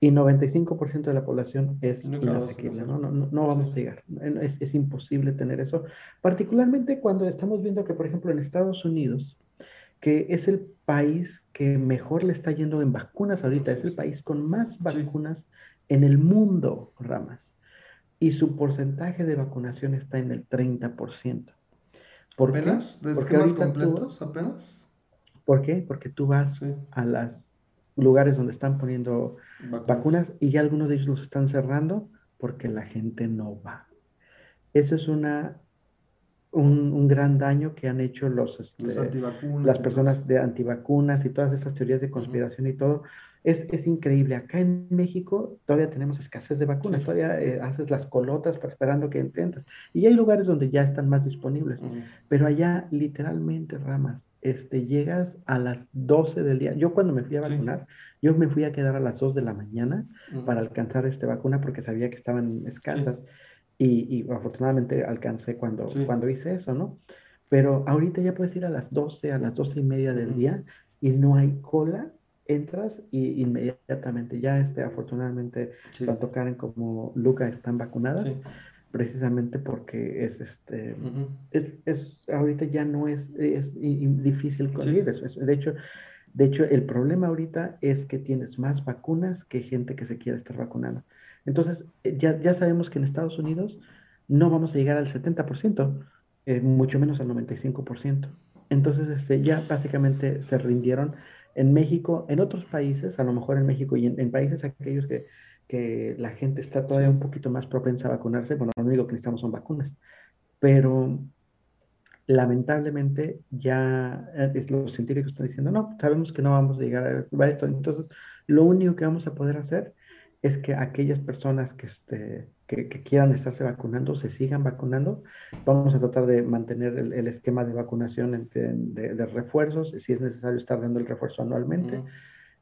Y 95% de la población es inasequible, ¿no? No, no, vamos a llegar. Es, es, imposible tener eso, particularmente cuando estamos viendo que, por ejemplo, en Estados Unidos, que es el país que mejor le está yendo en vacunas ahorita, es el país con más vacunas en el mundo, Ramas. y su porcentaje de vacunación está en el 30%. ¿Por ¿Apenas? ¿De esquemas completos apenas? ¿Por qué? Porque tú vas a los lugares donde están poniendo vacunas. y ya algunos de ellos los están cerrando porque la gente no va. Eso es una un, gran daño que han hecho los, este, las personas de antivacunas y todas esas teorías de conspiración y todo. Es, es, increíble. Acá en México todavía tenemos escasez de vacunas, todavía eh, haces las colotas para esperando que entres. Y hay lugares donde ya están más disponibles. Pero allá, literalmente, Ramas, este, llegas a las 12 del día. Yo cuando me fui a vacunar, yo me fui a quedar a las 2 de la mañana para alcanzar esta vacuna porque sabía que estaban escasas. Y, afortunadamente alcancé cuando, cuando hice eso, ¿no? Pero ahorita ya puedes ir a las 12, a las 12 y media del día y no hay cola, entras y inmediatamente ya, este, afortunadamente, tanto Karen como Luca están vacunadas. precisamente porque es este es, es, ahorita ya no es, es, difícil conseguir eso. De hecho, de hecho, el problema ahorita es que tienes más vacunas que gente que se quiere estar vacunando. Entonces, eh, ya, ya sabemos que en Estados Unidos no vamos a llegar al 70%, eh, mucho menos al 95%. Entonces, este, ya básicamente se rindieron. En México, en otros países, a lo mejor en México y en, países aquellos que, que, la gente está todavía un poquito más propensa a vacunarse, bueno, lo único que necesitamos son vacunas. Pero lamentablemente ya eh, los científicos están diciendo, no, sabemos que no vamos a llegar a esto. Entonces, lo único que vamos a poder hacer es que aquellas personas que, este, que, quieran estarse vacunando se sigan vacunando. Vamos a tratar de mantener el, esquema de vacunación de, refuerzos, si es necesario estar dando el refuerzo anualmente.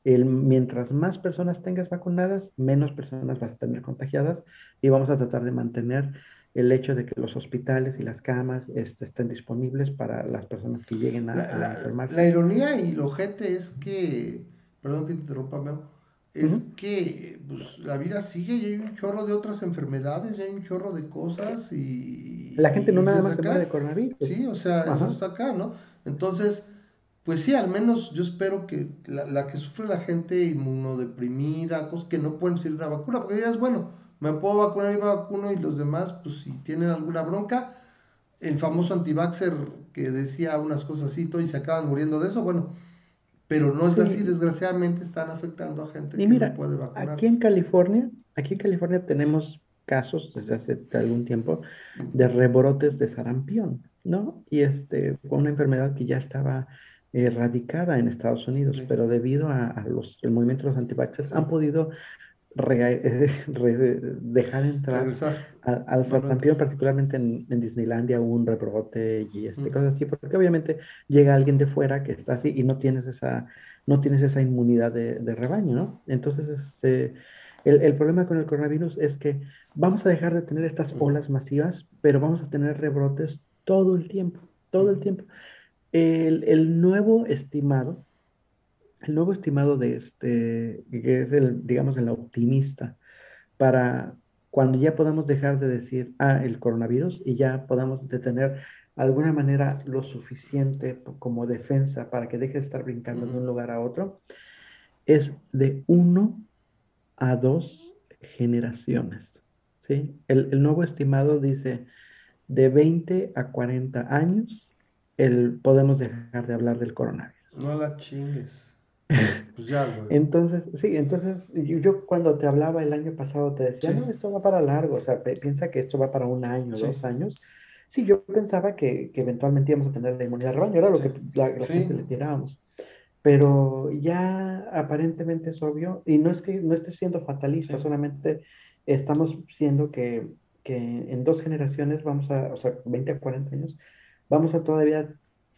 el, mientras más personas tengas vacunadas, menos personas vas a tener contagiadas y vamos a tratar de mantener el hecho de que los hospitales y las camas este, estén disponibles para las personas que lleguen a, la, enfermarse. La ironía y lo gente es que, perdón que te interrumpa, Meo, es que pues, la vida sigue y hay un chorro de otras enfermedades, y hay un chorro de cosas y... La gente no nada más se de coronavirus. Sí, o sea, eso está acá, ¿no? Entonces, pues sí, al menos yo espero que la, que sufre la gente inmunodeprimida, cosas que no pueden servir una vacuna, porque digas, bueno, me puedo vacunar y me vacuno y los demás, pues si tienen alguna bronca, el famoso antivaxer que decía unas cosas así y se acaban muriendo de eso, bueno, pero no es así, desgraciadamente están afectando a gente que no puede vacunarse. Aquí en California, aquí en California tenemos casos desde hace algún tiempo de rebrotes de sarampión, ¿no? Y este fue una enfermedad que ya estaba erradicada en Estados Unidos, pero debido a, los el movimiento de los antivaxxers han podido dejar entrar al, al particularmente en, Disneylandia, un rebrote y este, cosas así, porque obviamente llega alguien de fuera que está así y no tienes esa, no tienes esa inmunidad de, rebaño, ¿no? Entonces, este, el, el, problema con el coronavirus es que vamos a dejar de tener estas olas masivas, pero vamos a tener rebrotes todo el tiempo, todo el tiempo. El, el nuevo estimado el nuevo estimado de este, que es el, digamos, el optimista, para cuando ya podamos dejar de decir, ah, el coronavirus, y ya podamos detener de alguna manera lo suficiente como defensa para que deje de estar brincando de un lugar a otro, es de uno a dos generaciones. ¿sí? El, el nuevo estimado dice de 20 a 40 años el, podemos dejar de hablar del coronavirus. No la chingues. Pues ya, güey. Entonces, sí, entonces yo, cuando te hablaba el año pasado te decía, no, esto va para largo, o sea, piensa que esto va para un año, dos años. Sí, yo pensaba que, que, eventualmente íbamos a tener la inmunidad de rebaño, era lo que la, gente le tirábamos. Pero ya aparentemente es obvio, y no es que no esté siendo fatalista, solamente estamos siendo que, que en dos generaciones vamos a, o sea, 20 a 40 años, vamos a todavía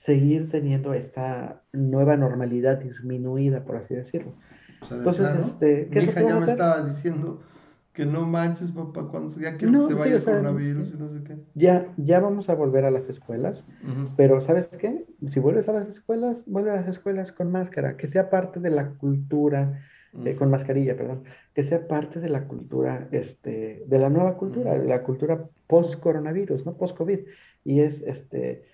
seguir teniendo esta nueva normalidad disminuida, por así decirlo. Entonces, este, Mi hija ya me estaba diciendo que no manches, papá, cuando ya que se vaya el coronavirus y no sé qué. Ya, ya vamos a volver a las escuelas, pero ¿sabes qué? Si vuelves a las escuelas, vuelve a las escuelas con máscara, que sea parte de la cultura, eh, con mascarilla, perdón, que sea parte de la cultura, este, de la nueva cultura, de la cultura post-coronavirus, ¿no? Post-COVID. Y es, este,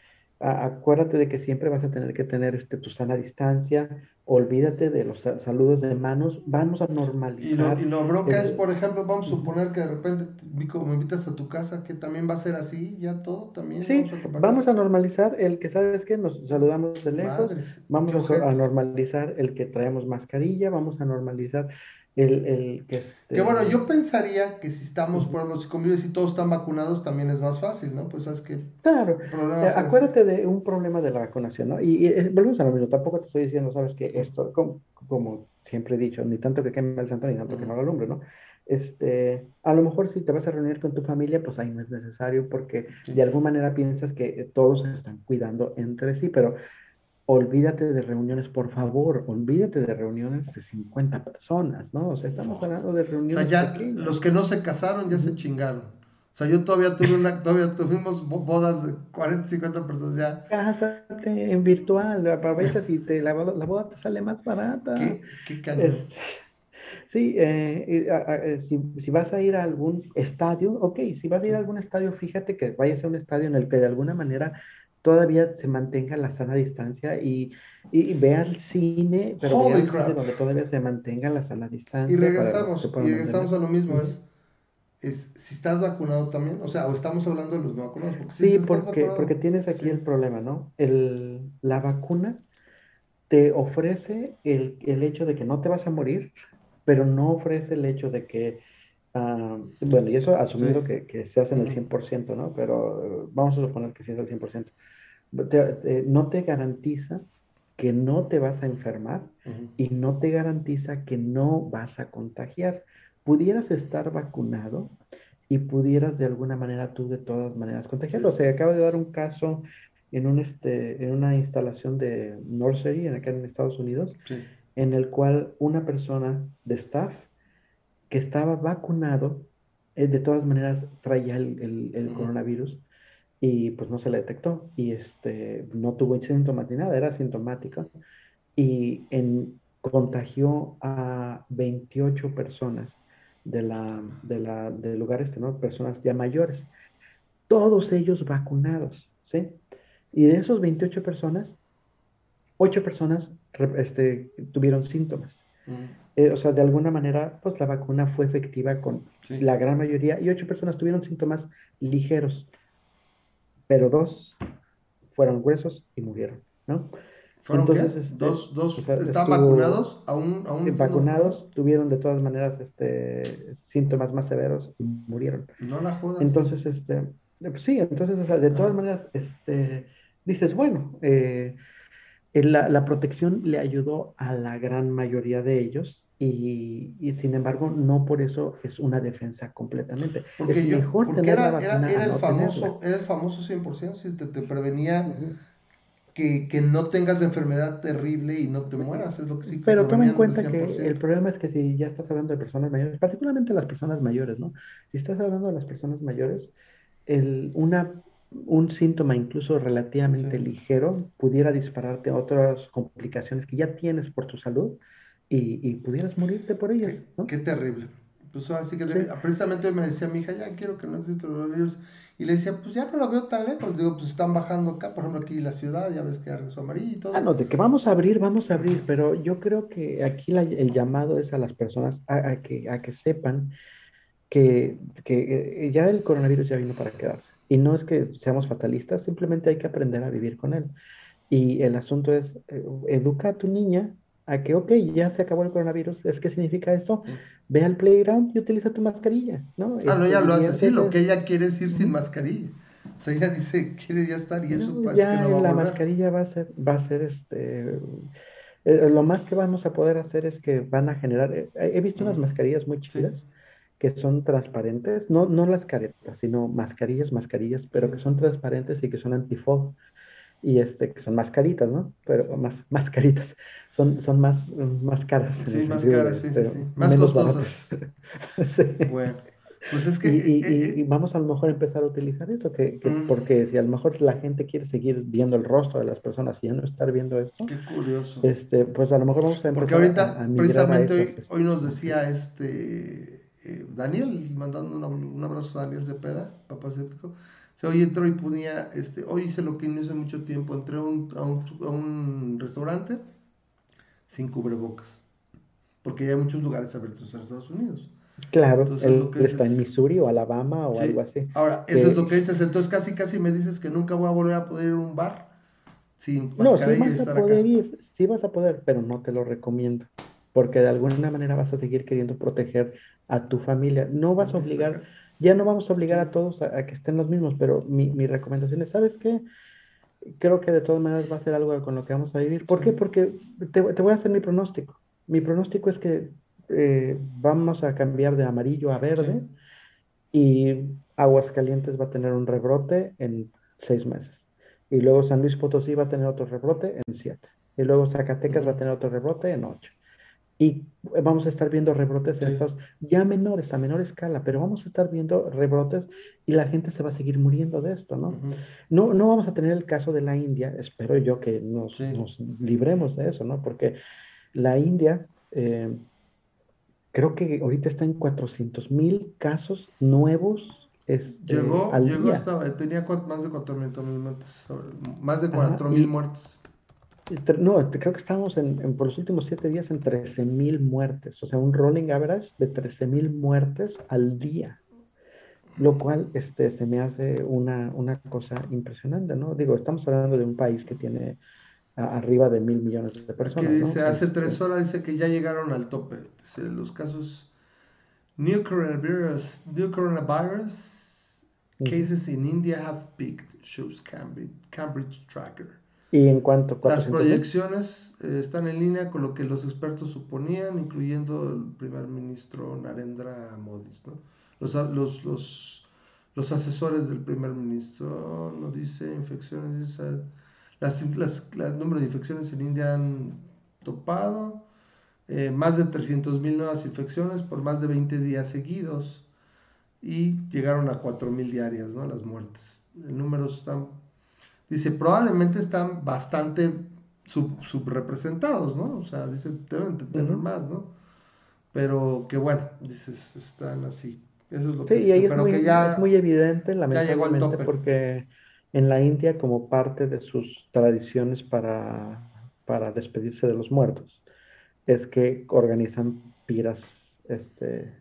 acuérdate de que siempre vas a tener que tener este, tu sana distancia, olvídate de los saludos de manos, vamos a normalizar. Y lo, y bronca es, por ejemplo, vamos a suponer que de repente me invitas a tu casa, que también va a ser así, ya todo también. Sí, vamos a, normalizar el que, ¿sabes que Nos saludamos de lejos, vamos a, normalizar el que traemos mascarilla, vamos a normalizar el, el que... Que bueno, yo pensaría que si estamos, por ejemplo, si convives y todos están vacunados, también es más fácil, ¿no? Pues sabes que... Claro, acuérdate de un problema de la vacunación, ¿no? Y, volvemos a lo mismo, tampoco te estoy diciendo, sabes que esto, como, como siempre he dicho, ni tanto que queme el santo, ni tanto que no lo alumbre, ¿no? Este, a lo mejor si te vas a reunir con tu familia, pues ahí no es necesario porque de alguna manera piensas que todos se están cuidando entre sí, pero olvídate de reuniones, por favor, olvídate de reuniones de 50 personas, ¿no? O sea, estamos hablando de reuniones. O sea, ya los que no se casaron ya se chingaron. O sea, yo todavía tuve una, todavía tuvimos bodas de 40, 50 personas ya. Cásate en virtual, aprovecha si te, la, la, boda te sale más barata. Qué, qué cañón. sí, eh, eh, si, si, vas a ir a algún estadio, ok, si vas a ir a algún estadio, fíjate que vayas a un estadio en el que de alguna manera todavía se mantenga la sana distancia y, y, vea el cine, pero donde todavía se mantenga la sana distancia. Y regresamos, y regresamos a lo mismo, es, es si estás vacunado también, o sea, o estamos hablando de los no vacunados. Porque sí, porque, porque tienes aquí el problema, ¿no? El, la vacuna te ofrece el, el hecho de que no te vas a morir, pero no ofrece el hecho de que ah, bueno, y eso asumiendo que, que, se hace en el 100%, ¿no? Pero vamos a suponer que sí es el 100% no te garantiza que no te vas a enfermar y no te garantiza que no vas a contagiar. Pudieras estar vacunado y pudieras de alguna manera tú de todas maneras contagiarlo. O sea, acaba de dar un caso en, un este, en una instalación de nursery en acá en Estados Unidos, en el cual una persona de staff que estaba vacunado, eh, de todas maneras traía el, coronavirus, y pues no se le detectó y este no tuvo síntomas ni nada, era asintomática y en, contagió a 28 personas de la, de la, del lugar este, ¿no? Personas ya mayores. Todos ellos vacunados, ¿sí? Y de esos 28 personas, 8 personas este, tuvieron síntomas. Mm. Eh, o sea, de alguna manera, pues la vacuna fue efectiva con la gran mayoría y 8 personas tuvieron síntomas ligeros pero dos fueron gruesos y murieron, ¿no? ¿Fueron qué? Este, ¿Dos, dos estaban vacunados? ¿Aún, aún vacunados, tuvieron de todas maneras este, síntomas más severos y murieron. No la jodas. Entonces, este, pues sí, entonces, de todas maneras, este, dices, bueno, eh, la, la protección le ayudó a la gran mayoría de ellos, y, y, sin embargo no por eso es una defensa completamente. Porque, es mejor porque era, era, era, el famoso, era el famoso 100%, si te, te prevenía que, que, no tengas la enfermedad terrible y no te mueras, es lo que sí. Pero toma en cuenta que el problema es que si ya estás hablando de personas mayores, particularmente las personas mayores, ¿no? Si estás hablando de las personas mayores, el, una, un síntoma incluso relativamente ligero pudiera dispararte a otras complicaciones que ya tienes por tu salud y, y pudieras morirte por ellos. Qué, qué terrible. Pues así que precisamente me decía mi hija, ya quiero que no exista los virus. Y le decía, pues ya no lo veo tan lejos. Digo, pues están bajando acá, por ejemplo, aquí la ciudad, ya ves que regresó amarillo y todo. Ah, no, de que vamos a abrir, vamos a abrir, pero yo creo que aquí el llamado es a las personas a, que, a que sepan que, que eh, ya el coronavirus ya vino para quedarse. Y no es que seamos fatalistas, simplemente hay que aprender a vivir con él. Y el asunto es, eh, educa a tu niña a que, ok, ya se acabó el coronavirus, ¿es qué significa esto? Ve al playground y utiliza tu mascarilla, ¿no? Ah, no, ella lo hace así, lo que ella quiere es ir sin mascarilla. O sea, ella dice, quiere ya estar y eso parece que no va a la mascarilla va a ser, va a ser este... Eh, lo más que vamos a poder hacer es que van a generar... Eh, he visto unas mascarillas muy chidas que son transparentes, no, no las caretas, sino mascarillas, mascarillas, pero que son transparentes y que son antifog y este que son mascaritas, ¿no? Pero más mascaritas son, son más, más caras. Sí, más caras, sí, sí, sí. Más costosas. Bueno, pues es que... Y, y, eh, eh, vamos a lo mejor a empezar a utilizar eso, que, mm. porque si a lo mejor la gente quiere seguir viendo el rostro de las personas y ya no estar viendo esto. Qué curioso. Este, pues a lo mejor vamos a empezar Porque ahorita, precisamente hoy, nos decía este eh, Daniel, mandando un abrazo a Daniel Cepeda, papá séptico. O hoy entró y ponía, este, hoy hice lo que no hice mucho tiempo, entré a un, a un, a un restaurante sin cubrebocas. Porque ya hay muchos lugares abiertos en Estados Unidos. Claro, él está en Missouri o Alabama o algo así. Ahora, eso es lo que dices. Entonces, casi, casi me dices que nunca voy a volver a poder ir a un bar sin mascarilla no, sí vas a poder ir, sí vas a poder, pero no te lo recomiendo. Porque de alguna manera vas a seguir queriendo proteger a tu familia. No vas a obligar, ya no vamos a obligar a todos a, que estén los mismos, pero mi, mi recomendación es, ¿sabes qué? Creo que de todas maneras va a ser algo con lo que vamos a vivir. ¿Por qué? Porque te, te voy a hacer mi pronóstico. Mi pronóstico es que eh, vamos a cambiar de amarillo a verde y Aguascalientes va a tener un rebrote en seis meses. Y luego San Luis Potosí va a tener otro rebrote en siete. Y luego Zacatecas va a tener otro rebrote en ocho. Y vamos a estar viendo rebrotes estos ya menores, a menor escala, pero vamos a estar viendo rebrotes y la gente se va a seguir muriendo de esto, ¿no? No, no vamos a tener el caso de la India, espero yo que nos, nos libremos de eso, ¿no? Porque la India, eh, creo que ahorita está en 400 mil casos nuevos. Este, llegó, llegó Estaba, tenía más de 4 mil muertes, más de 4 mil muertes. No, creo que estamos en, por los últimos 7 días en 13 mil muertes, o sea, un rolling average de 13 mil muertes al día, lo cual este, se me hace una, una cosa impresionante, ¿no? Digo, estamos hablando de un país que tiene arriba de mil millones de personas. Que dice, hace este, tres horas dice que ya llegaron al tope. Dice, los casos new coronavirus, new coronavirus cases in India have peaked, shows Cambridge, Cambridge Tracker. ¿Y en cuanto Las proyecciones eh, están en línea con lo que los expertos suponían, incluyendo el primer ministro Narendra Modi. ¿no? Los, los, los, los asesores del primer ministro, no dice infecciones, dice las, el número de infecciones en India han topado. Eh, más de 300.000 nuevas infecciones por más de 20 días seguidos y llegaron a 4.000 diarias, ¿no? Las muertes. El número están, dice, probablemente están bastante sub, subrepresentados, ¿no? O sea, dice, deben tener más, ¿no? Pero que bueno, dices, están así. Eso es lo que sí, dice. Pero que ya, es muy evidente, lamentablemente, porque en la India como parte de sus tradiciones para, para despedirse de los muertos, es que organizan piras este,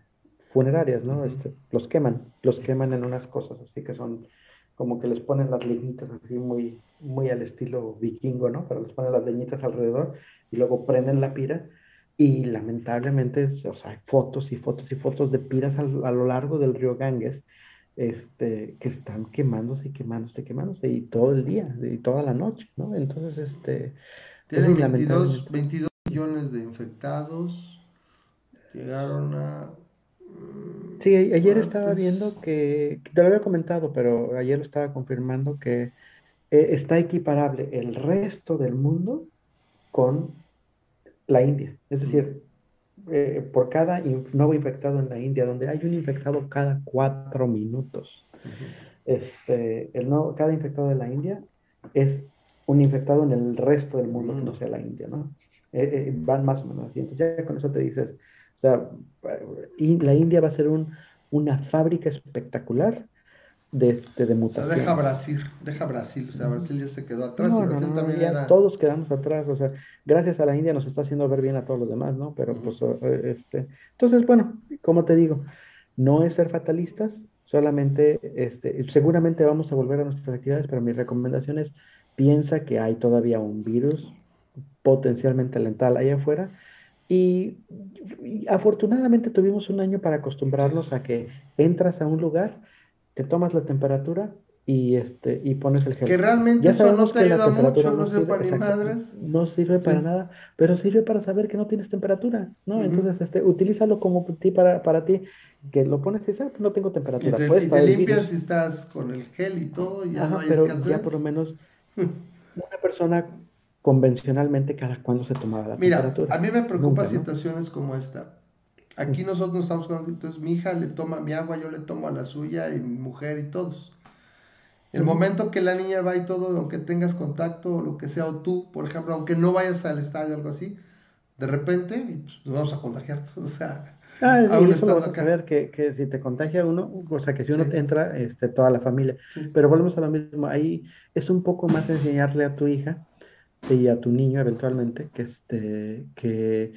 funerarias, ¿no? Este, los queman, los queman en unas cosas así que son como que les ponen las leñitas así muy, muy al estilo vikingo, ¿no? Pero les ponen las leñitas alrededor y luego prenden la pira y lamentablemente, o sea, hay fotos y fotos y fotos de piras a, a lo largo del río Ganges este, que están quemándose y quemándose y quemándose y todo el día y toda la noche, ¿no? Entonces, este... Tienen 22, 22 millones de infectados, llegaron a... Mm, sí, ayer estaba viendo que, te lo había comentado, pero ayer lo estaba confirmando que eh, está equiparable el resto del mundo con la India. Es decir, eh, por cada nuevo infectado en la India, donde hay un infectado cada cuatro minutos. este, el nuevo, cada infectado de la India es un infectado en el resto del mundo que no sea la India, ¿no? Eh, van más o menos así. Entonces ya con eso te dices, sea, la India va a ser un, una fábrica espectacular de, este, de mutación. O sea, deja Brasil, deja Brasil, o sea, Brasil ya se quedó atrás y Brasil también ya Todos quedamos atrás, o sea, gracias a la India nos está haciendo ver bien a todos los demás, ¿no? Pero pues, eh, este, entonces, bueno, como te digo, no es ser fatalistas, solamente, este, seguramente vamos a volver a nuestras actividades, pero mi recomendación es, piensa que hay todavía un virus potencialmente letal allá afuera, y, y, afortunadamente tuvimos un año para acostumbrarnos a que entras a un lugar te tomas la temperatura y este y pones el gel. Que realmente eso no te ayuda mucho, no, sirve para ni madres. No sirve para nada, pero sirve para saber que no tienes temperatura, ¿no? Entonces, este, utilízalo como ti para, para ti, que lo pones y dices, ah, no tengo temperatura. Y te, te limpias si estás con el gel y todo, ya no hay pero ya por lo menos una persona convencionalmente cada cuando se tomaba la temperatura. Mira, a mí me preocupa situaciones como esta Aquí nosotros estamos con, entonces mi hija le toma mi agua, yo le tomo a la suya y mi mujer y todos. El momento que la niña va y todo, aunque tengas contacto o lo que sea, o tú, por ejemplo, aunque no vayas al estadio o algo así, de repente pues, nos vamos a contagiar. O sea, ah, aún estando acá. A ver que, que, si te contagia uno, o sea, que si uno entra, este, toda la familia. Pero volvemos a lo mismo, ahí es un poco más enseñarle a tu hija y a tu niño eventualmente que, este, que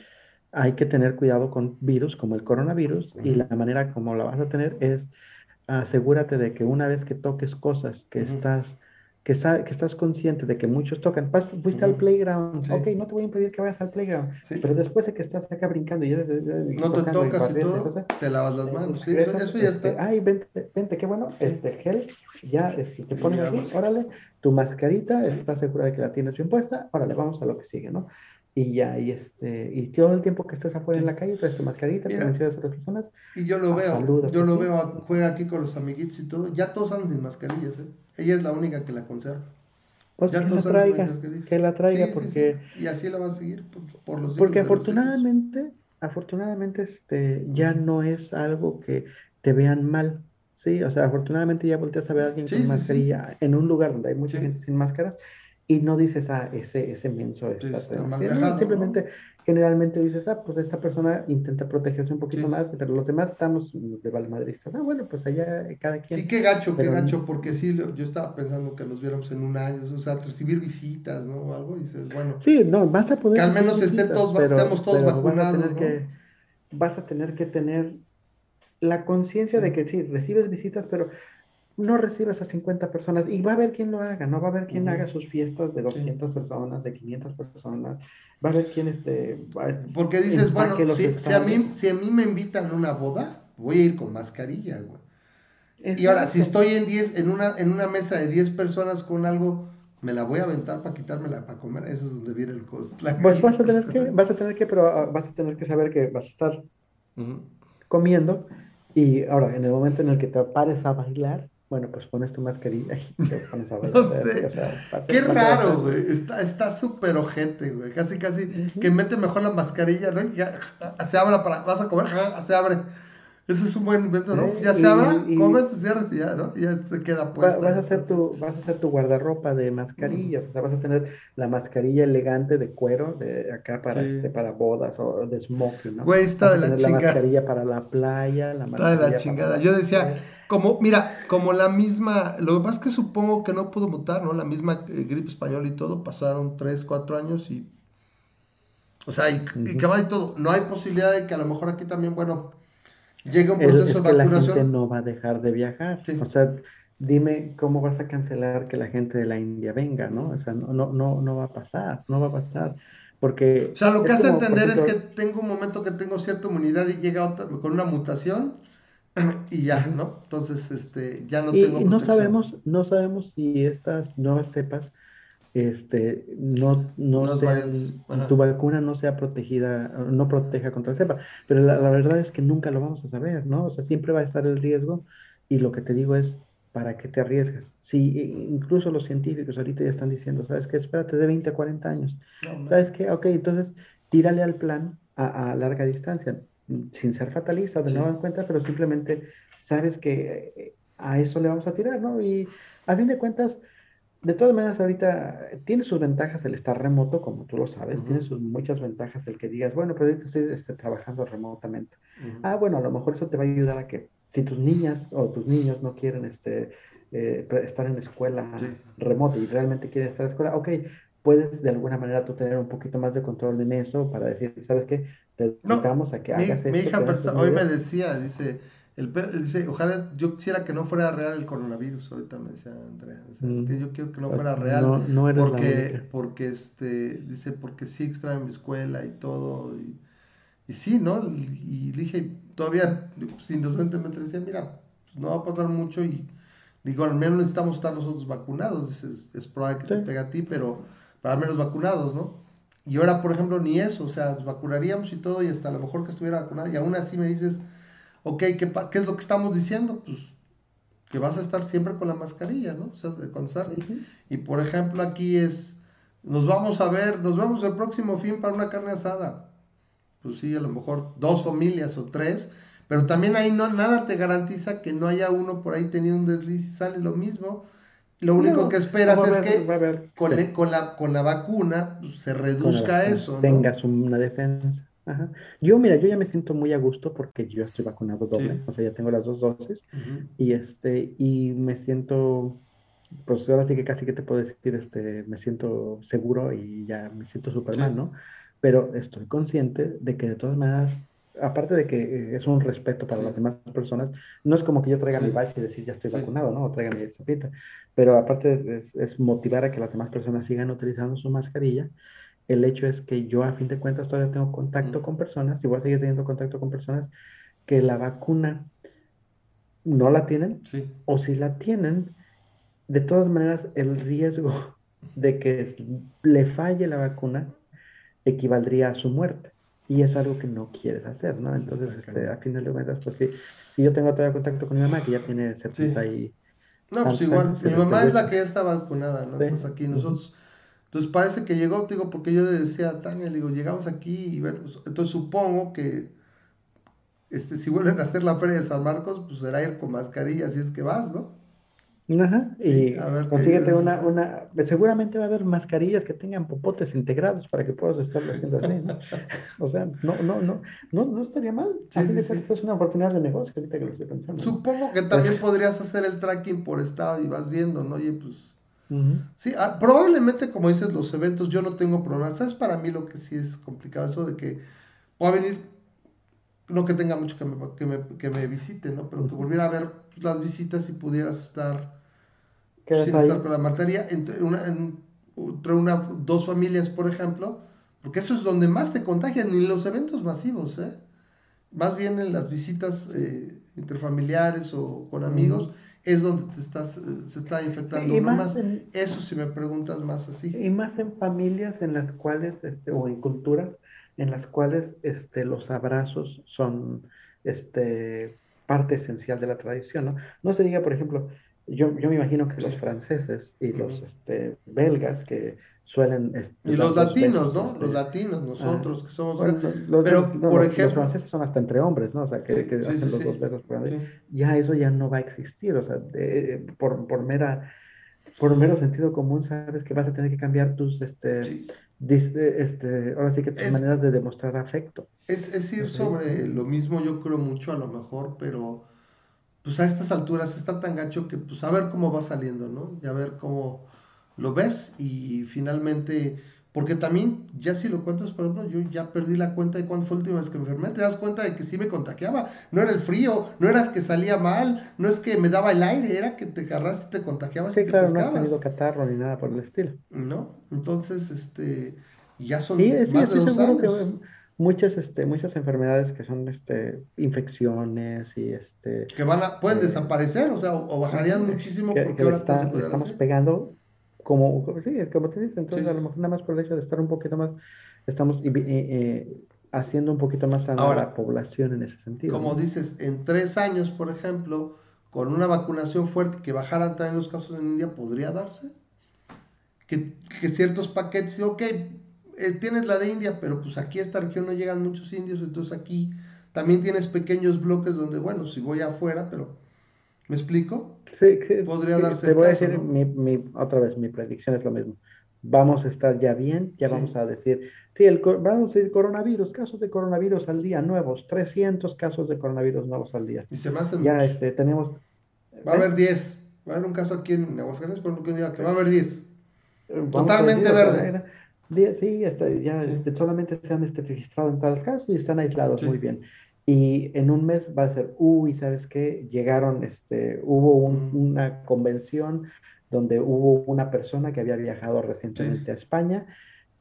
hay que tener cuidado con virus como el coronavirus y la manera como la vas a tener es asegúrate de que una vez que toques cosas que estás que, que, estás consciente de que muchos tocan, fuiste al playground, ok, no te voy a impedir que vayas al playground, pero después de que estás acá brincando y ya, no te tocas y, todo, te lavas las manos, sí, eso, ya este, está. Ay, vente, vente, qué bueno, este gel, ya, si te pones aquí, órale, tu mascarita, estás segura de que la tienes bien puesta, órale, vamos a lo que sigue, ¿no? y ya, y este, y todo el tiempo que estés afuera en la calle, traes tu mascarita, te mencionas a otras personas. Y yo lo veo, yo lo veo, juega aquí con los amiguitos y todo, ya todos andan sin mascarillas, ¿eh? Ella es la única que la conserva. Pues ya que, la traiga, que la traiga, porque... y así la va a seguir por, los Porque afortunadamente, afortunadamente, este, ya no es algo que te vean mal, ¿sí? O sea, afortunadamente ya volteas a ver a alguien con mascarilla en un lugar donde hay mucha gente sin máscaras y no dices, ah, ese, ese menso está, simplemente, generalmente dices, ah, pues esta persona intenta protegerse un poquito más, pero los demás estamos de valmadristas. Ah, bueno, pues allá cada quien. Sí, qué gacho, qué gacho, porque sí, yo estaba pensando que nos viéramos en un año, o sea, recibir visitas, ¿no? O algo, y dices, bueno. Sí, no, vas a poder. Que al menos estén todos, estemos todos vacunados. Que, vas a tener que tener la conciencia de que sí, recibes visitas, pero no recibes a 50 personas y va a haber quien lo haga, no va a haber quien haga sus fiestas de 200 personas, de 500 personas, va a haber quien este... Porque dices, bueno, si, a mí, si a mí me invitan a una boda, voy a ir con mascarilla, güey. Y ahora, si estoy en 10, en una, en una mesa de 10 personas con algo, me la voy a aventar para quitármela para comer, eso es donde viene el costo. Pues vas a tener que, vas a tener que, pero ah, vas a tener que saber que vas a estar comiendo y ahora, en el momento en el que te pares a bailar, bueno, pues pones tu mascarilla y te pones a No sé. Qué raro, güey. Está súper ojete, güey. Casi, casi que mete mejor la mascarilla, ¿no? ya se abre para. Vas a comer, se abre. Ese es un buen invento, ¿no? Ya se abre, comes, cierras y ya, ¿no? Y ya se queda puesta. Vas a hacer tu, vas a hacer tu guardarropa de mascarillas. O sea, vas a tener la mascarilla elegante de cuero de acá para, este, para bodas o de smoking, ¿no? Güey, está de la chingada. La mascarilla para la playa, la mascarilla. Está de la chingada. Yo decía como, mira, como la misma, lo que pasa es que supongo que no pudo mutar, ¿no? La misma eh, gripe española y todo, pasaron 3, 4 años y, o sea, y, que va y todo. No hay posibilidad de que a lo mejor aquí también, bueno, llegue un proceso de vacunación. La gente no va a dejar de viajar. O sea, dime cómo vas a cancelar que la gente de la India venga, ¿no? O sea, no, no, no, no va a pasar, no va a pasar. Porque o sea, lo que hace entender es que tengo un momento que tengo cierta inmunidad y llega otra, con una mutación y ya, ¿no? Entonces, este, ya no tengo y no sabemos, no sabemos si estas nuevas cepas, este, no, no tu vacuna no sea protegida, no proteja contra la cepa, pero la, verdad es que nunca lo vamos a saber, ¿no? O sea, siempre va a estar el riesgo y lo que te digo es, ¿para qué te arriesgas? Si incluso los científicos ahorita ya están diciendo, ¿sabes qué? Espérate de 20 a 40 años. ¿Sabes qué? Ok, entonces tírale al plan a, a larga distancia sin ser fatalista, de no cuenta, pero simplemente sabes que a eso le vamos a tirar, ¿no? Y a fin de cuentas, de todas maneras, ahorita tiene sus ventajas el estar remoto, como tú lo sabes, tiene sus muchas ventajas el que digas, bueno, pero estoy este, trabajando remotamente. Ah, bueno, a lo mejor eso te va a ayudar a que si tus niñas o tus niños no quieren este, eh, estar en la escuela remota y realmente quieren estar en la escuela, ok, puedes de alguna manera tú tener un poquito más de control en eso para decir, ¿sabes qué? Te invitamos a que hagas mi, Mi hija hoy me decía, dice, el, dice, ojalá yo quisiera que no fuera real el coronavirus, ahorita me decía Andrea, es que mm. yo quiero que no pues fuera real, no, no porque, porque este, dice, porque sí extraen mi escuela y todo, y, y sí, ¿no? Y, dije, todavía, pues, inocentemente decía, mira, pues, no va a pasar mucho y digo, al menos necesitamos estar nosotros vacunados, es, es probable que te pegue a ti, pero para menos vacunados, ¿no? Y ahora, por ejemplo, ni eso, o sea, vacunaríamos y todo, y hasta a lo mejor que estuviera vacunado, y aún así me dices, ok, ¿qué, ¿qué, es lo que estamos diciendo? Pues que vas a estar siempre con la mascarilla, ¿no? O sea, con Y por ejemplo, aquí es, nos vamos a ver, nos vemos el próximo fin para una carne asada. Pues sí, a lo mejor dos familias o tres, pero también ahí no, nada te garantiza que no haya uno por ahí teniendo un desliz y sale lo mismo lo único que esperas es que con, la, con la vacuna pues, se reduzca eso. Tengas una defensa. Yo, mira, yo ya me siento muy a gusto porque yo estoy vacunado doble, o sea, ya tengo las dos dosis y este y me siento pues ahora sí que casi que te puedo decir, este, me siento seguro y ya me siento Superman, ¿no? Pero estoy consciente de que de todas maneras, aparte de que eh, es un respeto para las demás personas, no es como que yo traiga mi badge y decir ya estoy vacunado, ¿no? O traiga mi zapita. Pero aparte es, motivar a que las demás personas sigan utilizando su mascarilla. El hecho es que yo a fin de cuentas todavía tengo contacto con personas y voy a seguir teniendo contacto con personas que la vacuna no la tienen o si la tienen, de todas maneras el riesgo de que le falle la vacuna equivaldría a su muerte. Y es algo que no quieres hacer, ¿no? Entonces, este, a final de cuentas, pues sí, si yo tengo todavía contacto con mi mamá, que ya tiene 70 y... No, pues igual, mi mamá es la que ya está vacunada, ¿no? Entonces aquí nosotros... Entonces parece que llegó, digo, porque yo le decía a Tania, le digo, llegamos aquí y bueno, pues, entonces supongo que este, si vuelven a hacer la feria de San Marcos, pues será ir con mascarilla si es que vas, ¿no? Ajá, y consíguete una, una, seguramente va a haber mascarillas que tengan popotes integrados para que puedas estarlo haciendo así, ¿no? O sea, no, no, no, no, no estaría mal. Sí, es una oportunidad de negocio ahorita que lo estoy pensando. Supongo que también podrías hacer el tracking por estado y vas viendo, ¿no? Oye, pues... Sí, ah, probablemente como dices los eventos, yo no tengo problemas. ¿Sabes para mí lo que sí es complicado? Eso de que pueda venir no que tenga mucho que me, que me, que me visite, ¿no? Pero que volviera a ver las visitas y pudieras estar sin estar con la materia entre una, entre una, dos familias, por ejemplo, porque eso es donde más te contagian, ni los eventos masivos, ¿eh? Más bien en las visitas eh, interfamiliares o con amigos, es donde te estás, eh, se está infectando más. eso si me preguntas más así. Y más en familias en las cuales, este, o en culturas, en las cuales este, los abrazos son este, parte esencial de la tradición. ¿no? no se diga, por ejemplo, yo, yo me imagino que los franceses y los este, belgas que suelen... Este, y los latinos, ¿no? Los latinos, nosotros que somos... los, pero, por ejemplo... Los franceses son hasta entre hombres, ¿no? O sea, que, hacen los dos besos por Ya eso ya no va a existir, o sea, por, por mera... Por mero sentido común, sabes que vas a tener que cambiar tus, este, este, ahora sí que tus maneras de demostrar afecto. Es, es ir sobre lo mismo, yo creo mucho a lo mejor, pero pues a estas alturas está tan gacho que pues a ver cómo va saliendo, ¿no? Y a ver cómo lo ves y finalmente, porque también ya si lo cuentas, por ejemplo, yo ya perdí la cuenta de cuándo fue la última vez que me enfermé, te das cuenta de que sí me contagiaba, no era el frío, no era que salía mal, no es que me daba el aire, era que te agarraste, te contagiabas sí, claro, no has tenido catarro ni nada por el estilo. No, entonces, este, ya son más de dos años. muchas este muchas enfermedades que son este infecciones y este que van a, pueden eh, desaparecer o sea o, bajarían muchísimo porque ahora estamos pegando como sí como te dices entonces a lo mejor nada más por el hecho de estar un poquito más estamos eh, haciendo un poquito más a la población en ese sentido como dices en tres años por ejemplo con una vacunación fuerte que bajaran también los casos en India podría darse que, que ciertos paquetes ok eh, tienes la de India, pero pues aquí a esta región no llegan muchos indios, entonces aquí también tienes pequeños bloques donde, bueno, si voy afuera, pero ¿me explico? Sí, podría darse. Te voy a decir, mi, otra vez, mi predicción es lo mismo. Vamos a estar ya bien, ya vamos a decir, sí, el, vamos a decir coronavirus, casos de coronavirus al día nuevos, 300 casos de coronavirus nuevos al día. Y se me hacen Ya este, tenemos... Va a haber 10, va a haber un caso aquí en Aguascalientes, por lo que diga que va a haber 10. Totalmente verde. Sí, ya este, solamente se han este, registrado en tal casos y están aislados muy bien. Y en un mes va a ser, uy, ¿sabes qué? Llegaron, este, hubo una convención donde hubo una persona que había viajado recientemente a España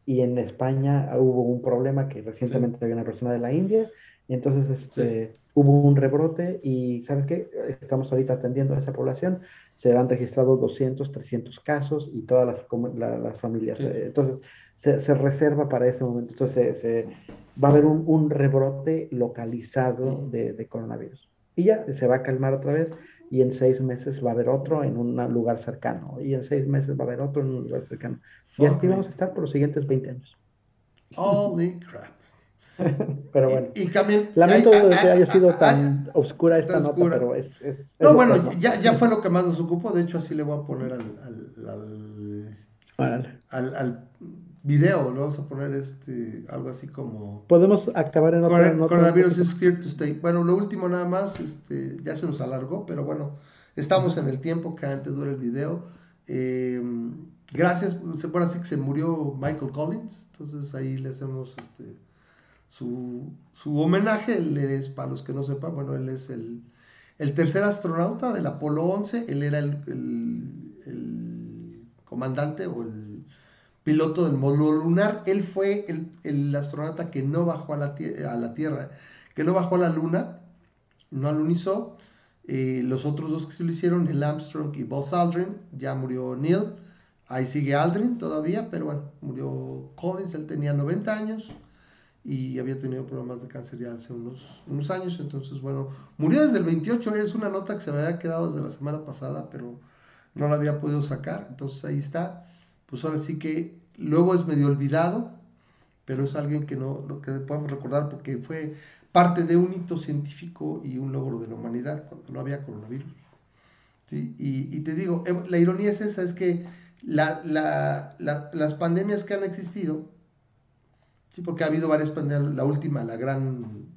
y en España hubo un problema que recientemente había una persona de la India y entonces este, hubo un rebrote y ¿sabes qué? Estamos ahorita atendiendo a esa población, se han registrado 200, 300 casos y todas las, las familias. Eh, entonces, se, reserva para ese momento. Entonces se, va a haber un, rebrote localizado de, coronavirus. Y ya se va a calmar otra vez y en seis meses va a haber otro en un lugar cercano. Y en seis meses va a haber otro en un lugar cercano. Y así vamos a estar por los siguientes 20 años. Holy crap. pero bueno. Y, Lamento que haya sido tan oscura esta nota, pero es. no, bueno, ya, ya fue lo que más nos ocupó. De hecho, así le voy a poner al, al, al, al video, lo vamos a poner este, algo así como... Podemos acabar en otro... Coronavirus is here to stay. Bueno, lo último nada más, este, ya se nos alargó, pero bueno, estamos en el tiempo que antes dura el video. Eh, gracias, se puede decir que se murió Michael Collins, entonces ahí le hacemos este, su, homenaje. Él es, para los que no sepan, bueno, él es el, tercer astronauta del Apolo 11, él era el, comandante o el piloto del módulo lunar, él fue el, astronauta que no bajó a la, Tierra, que no bajó a la Luna, no alunizó, eh, los otros dos que se lo hicieron, Neil Armstrong y Buzz Aldrin, ya murió Neil. Ahí sigue Aldrin todavía, pero bueno, murió Collins, él tenía 90 años y había tenido problemas de cáncer ya hace unos, unos años. Entonces, bueno, murió desde el 28, es una nota que se me había quedado desde la semana pasada, pero no la había podido sacar. Entonces ahí está. Pues ahora sí que luego es medio olvidado, pero es alguien que no lo que podemos recordar porque fue parte de un hito científico y un logro de la humanidad cuando no había coronavirus. ¿Sí? Y, te digo, eh, la ironía es esa, es que las pandemias que han existido, ¿sí? porque ha habido varias pandemias, la última, la gran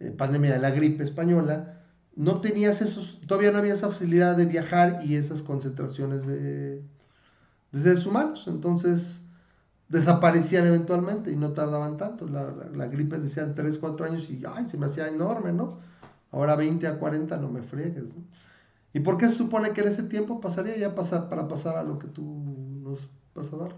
eh, pandemia de la gripe española, no tenías esos, todavía no había esa facilidad de viajar y esas concentraciones de, de seres humanos. Entonces, desaparecían eventualmente y no tardaban tanto. La, la, gripe decían 3, 4 años y ay, se me hacía enorme, ¿no? Ahora 20 a 40 no me fregues, ¿no? ¿Y por qué se supone que en ese tiempo pasaría ya pasar para pasar a lo que tú nos vas a dar?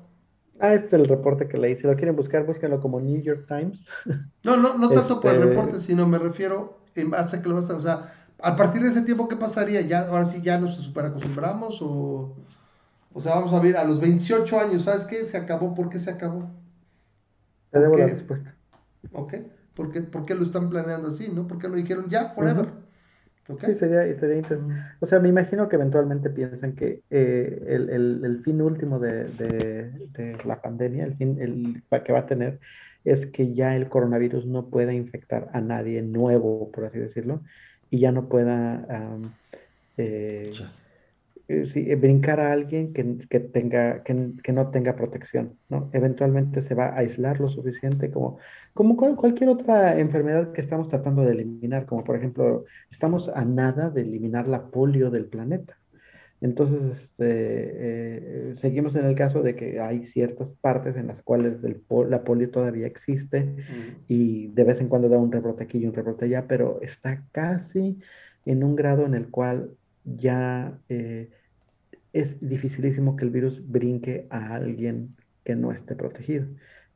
Ah, este es el reporte que leí. Si lo quieren buscar, búsquenlo como New York Times. No, no, no tanto por el este reporte, sino me refiero en base a que lo vas a, o sea, a partir de ese tiempo, ¿qué pasaría? ¿Ya, ahora sí ya nos super acostumbramos o...? O sea, vamos a ver, a los 28 años, ¿sabes qué? Se acabó. ¿Por qué se acabó? Te debo la respuesta. Ok. ¿Por qué, ¿Por qué, lo están planeando así, no? ¿Por qué lo dijeron ya, forever? Sí, sería, sería interesante. O sea, me imagino que eventualmente piensan que eh, el, el, el, fin último de, de, de, la pandemia, el fin el, que va a tener, es que ya el coronavirus no pueda infectar a nadie nuevo, por así decirlo, y ya no pueda eh, eh, sí, eh, brincar a alguien que, que tenga, que, que, no tenga protección, ¿no? Eventualmente se va a aislar lo suficiente como, como cualquier otra enfermedad que estamos tratando de eliminar, como por ejemplo, estamos a nada de eliminar la polio del planeta. Entonces, este, eh, seguimos en el caso de que hay ciertas partes en las cuales el, la polio todavía existe y de vez en cuando da un rebrote aquí y un rebrote allá, pero está casi en un grado en el cual ya eh, es dificilísimo que el virus brinque a alguien que no esté protegido.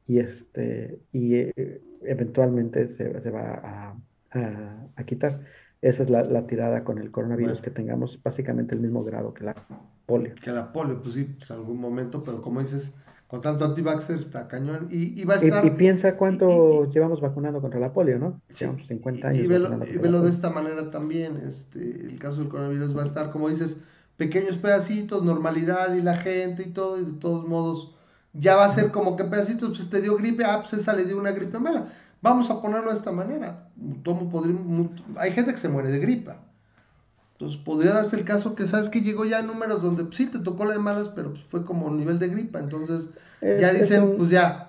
Y, este, y eh, eventualmente se, se va a, a, quitar. Esa es la, la, tirada con el coronavirus, que tengamos básicamente el mismo grado que la polio. Que la polio, pues sí, pues algún momento, pero como dices, con tanto antivaxxer está cañón. Y, y va a estar... Y, piensa cuánto llevamos vacunando contra la polio, ¿no? Llevamos 50 años. Y velo, de esta manera también. Este, el caso del coronavirus va a estar, como dices, pequeños pedacitos, normalidad y la gente y todo, y de todos modos, ya va a ser como que pedacitos, pues te dio gripe, ah, pues esa le dio una gripe mala. Vamos a ponerlo de esta manera. hay gente que se muere de gripa. Entonces podría darse el caso que sabes que llegó ya a números donde pues, sí te tocó la de malas, pero pues, fue como nivel de gripa. Entonces ya dicen, pues ya,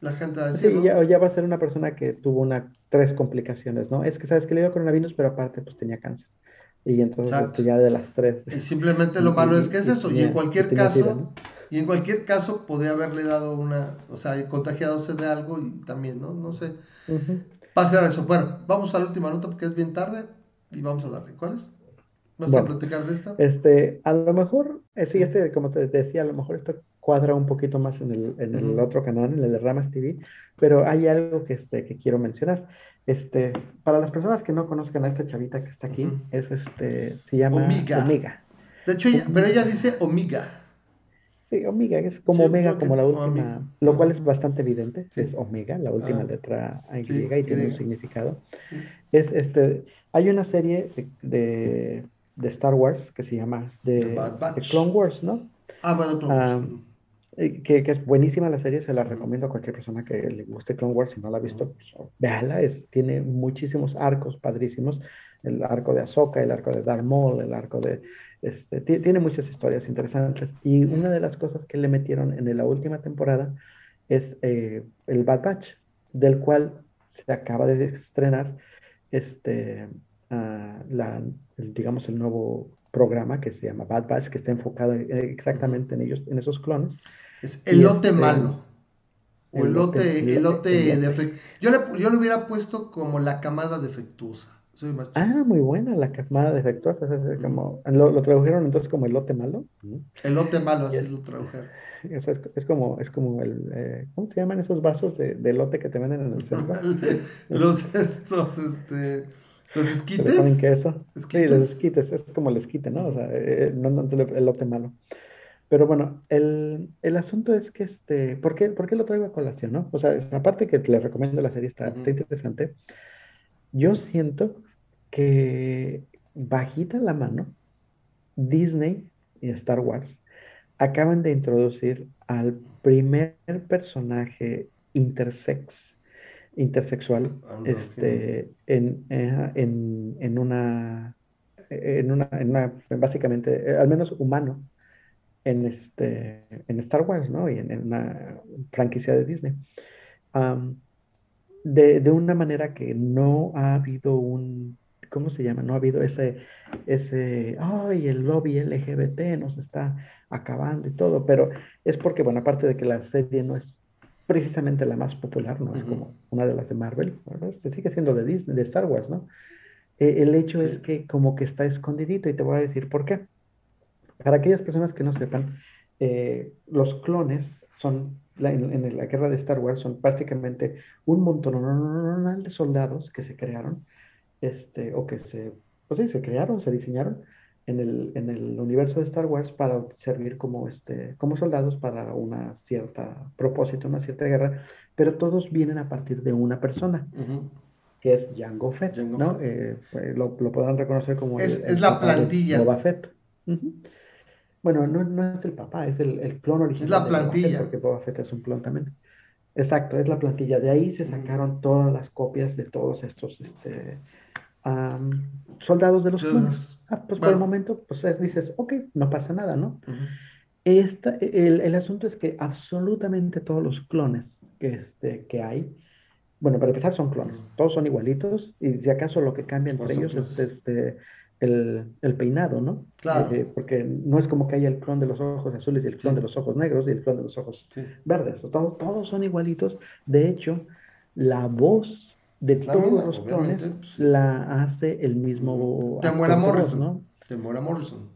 la gente va a decir. Sí, ya, va a ser una persona que tuvo una tres complicaciones, ¿no? Es que sabes que le dio coronavirus, pero aparte pues tenía cáncer. Y entonces este, ya de las tres. Y simplemente lo malo es que es eso. y en cualquier caso, y en cualquier caso podría haberle dado una, o sea, contagiadose de algo y también, ¿no? No sé. Pase a eso. Bueno, vamos a la última nota porque es bien tarde y vamos a darle. ¿Cuál es? ¿Vas a platicar de esta? Este, a lo mejor, sí, este, como te decía, a lo mejor esto cuadra un poquito más en el, en el otro canal, en el de Ramas TV, pero hay algo que, este, que quiero mencionar. Este, para las personas que no conozcan a esta chavita que está aquí, es este, se llama Omega. De hecho, pero ella dice Omega. Sí, Omega, es como Omega, como la última, lo cual es bastante evidente, es Omega, la última ah. letra griega y tiene un significado. Es este, hay una serie de de Star Wars que se llama The, Clone Wars, ¿no? Ah, bueno, ah, eh, que, que, es buenísima la serie, se la recomiendo a cualquier persona que le guste Clone Wars, si no la ha visto, pues, véala, es, tiene muchísimos arcos padrísimos, el arco de Ahsoka, el arco de Darth Maul, el arco de... Este, tiene muchas historias interesantes y una de las cosas que le metieron en la última temporada es eh, el Bad Batch, del cual se acaba de estrenar este, la, digamos, el nuevo programa que se llama Bad Batch, que está enfocado exactamente en ellos, en esos clones. Es elote este, malo. O elote, elote, de yo le, yo le hubiera puesto como la camada defectuosa. Soy más ah, muy buena, la camada defectuosa. Es como, ¿lo, tradujeron entonces como elote malo? Elote malo, así lo tradujeron. Es, es, como, es como el, eh, ¿cómo se llaman esos vasos de, de elote que te venden en el centro? los estos, este, los esquites. ¿Saben qué eso? Sí, los esquites, es como el esquite, ¿no? O sea, eh, no, no el elote malo. Pero bueno, el, el, asunto es que, este, ¿por qué, ¿por qué lo traigo a colación, no? O sea, aparte que les recomiendo la serie, está, interesante. Yo siento que bajita la mano, Disney y Star Wars acaban de introducir al primer personaje intersex, intersexual, ah, este, en, en, en, una, en, una, en una, básicamente, eh, al menos humano, en, este, en Star Wars, ¿no? Y en, una franquicia de Disney. de, de, una manera que no ha habido un, ¿cómo se llama? No ha habido ese, ese, ay, el lobby LGBT nos está acabando y todo, pero es porque, bueno, aparte de que la serie no es precisamente la más popular, no es como una de las de Marvel, ¿verdad? sigue siendo de Disney, de Star Wars, ¿no? E, el hecho es que como que está escondidito y te voy a decir por qué. Para aquellas personas que no sepan, eh, los clones son, en, la guerra de Star Wars, son básicamente un montón de soldados que se crearon, este, o que se, pues sí, se crearon, se diseñaron en el, en el universo de Star Wars para servir como, este, como soldados para una cierta propósito, una cierta guerra, pero todos vienen a partir de una persona. que es Jango Fett, ¿no? Eh, pues, lo, lo, podrán reconocer como es, es la plantilla. Boba Fett. Bueno, no, no, es el papá, es el, el clon original. Es la plantilla. porque Boba Fett es un clon también. Exacto, es la plantilla. De ahí se sacaron todas las copias de todos estos este, soldados de los clones. Ah, pues por el momento, pues dices, ok, no pasa nada, ¿no? Esta, el, el, asunto es que absolutamente todos los clones que, este, que hay, bueno, para empezar son clones, todos son igualitos y si acaso lo que cambia entre ellos es este, el, peinado, ¿no? Claro. Eh, porque no es como que haya el clon de los ojos azules y el clon de los ojos negros y el clon de los ojos verdes. Todos, todos son igualitos. De hecho, la voz de todos los clones pues, la hace el mismo. Temuera Morrison. ¿no? Temuera Morrison.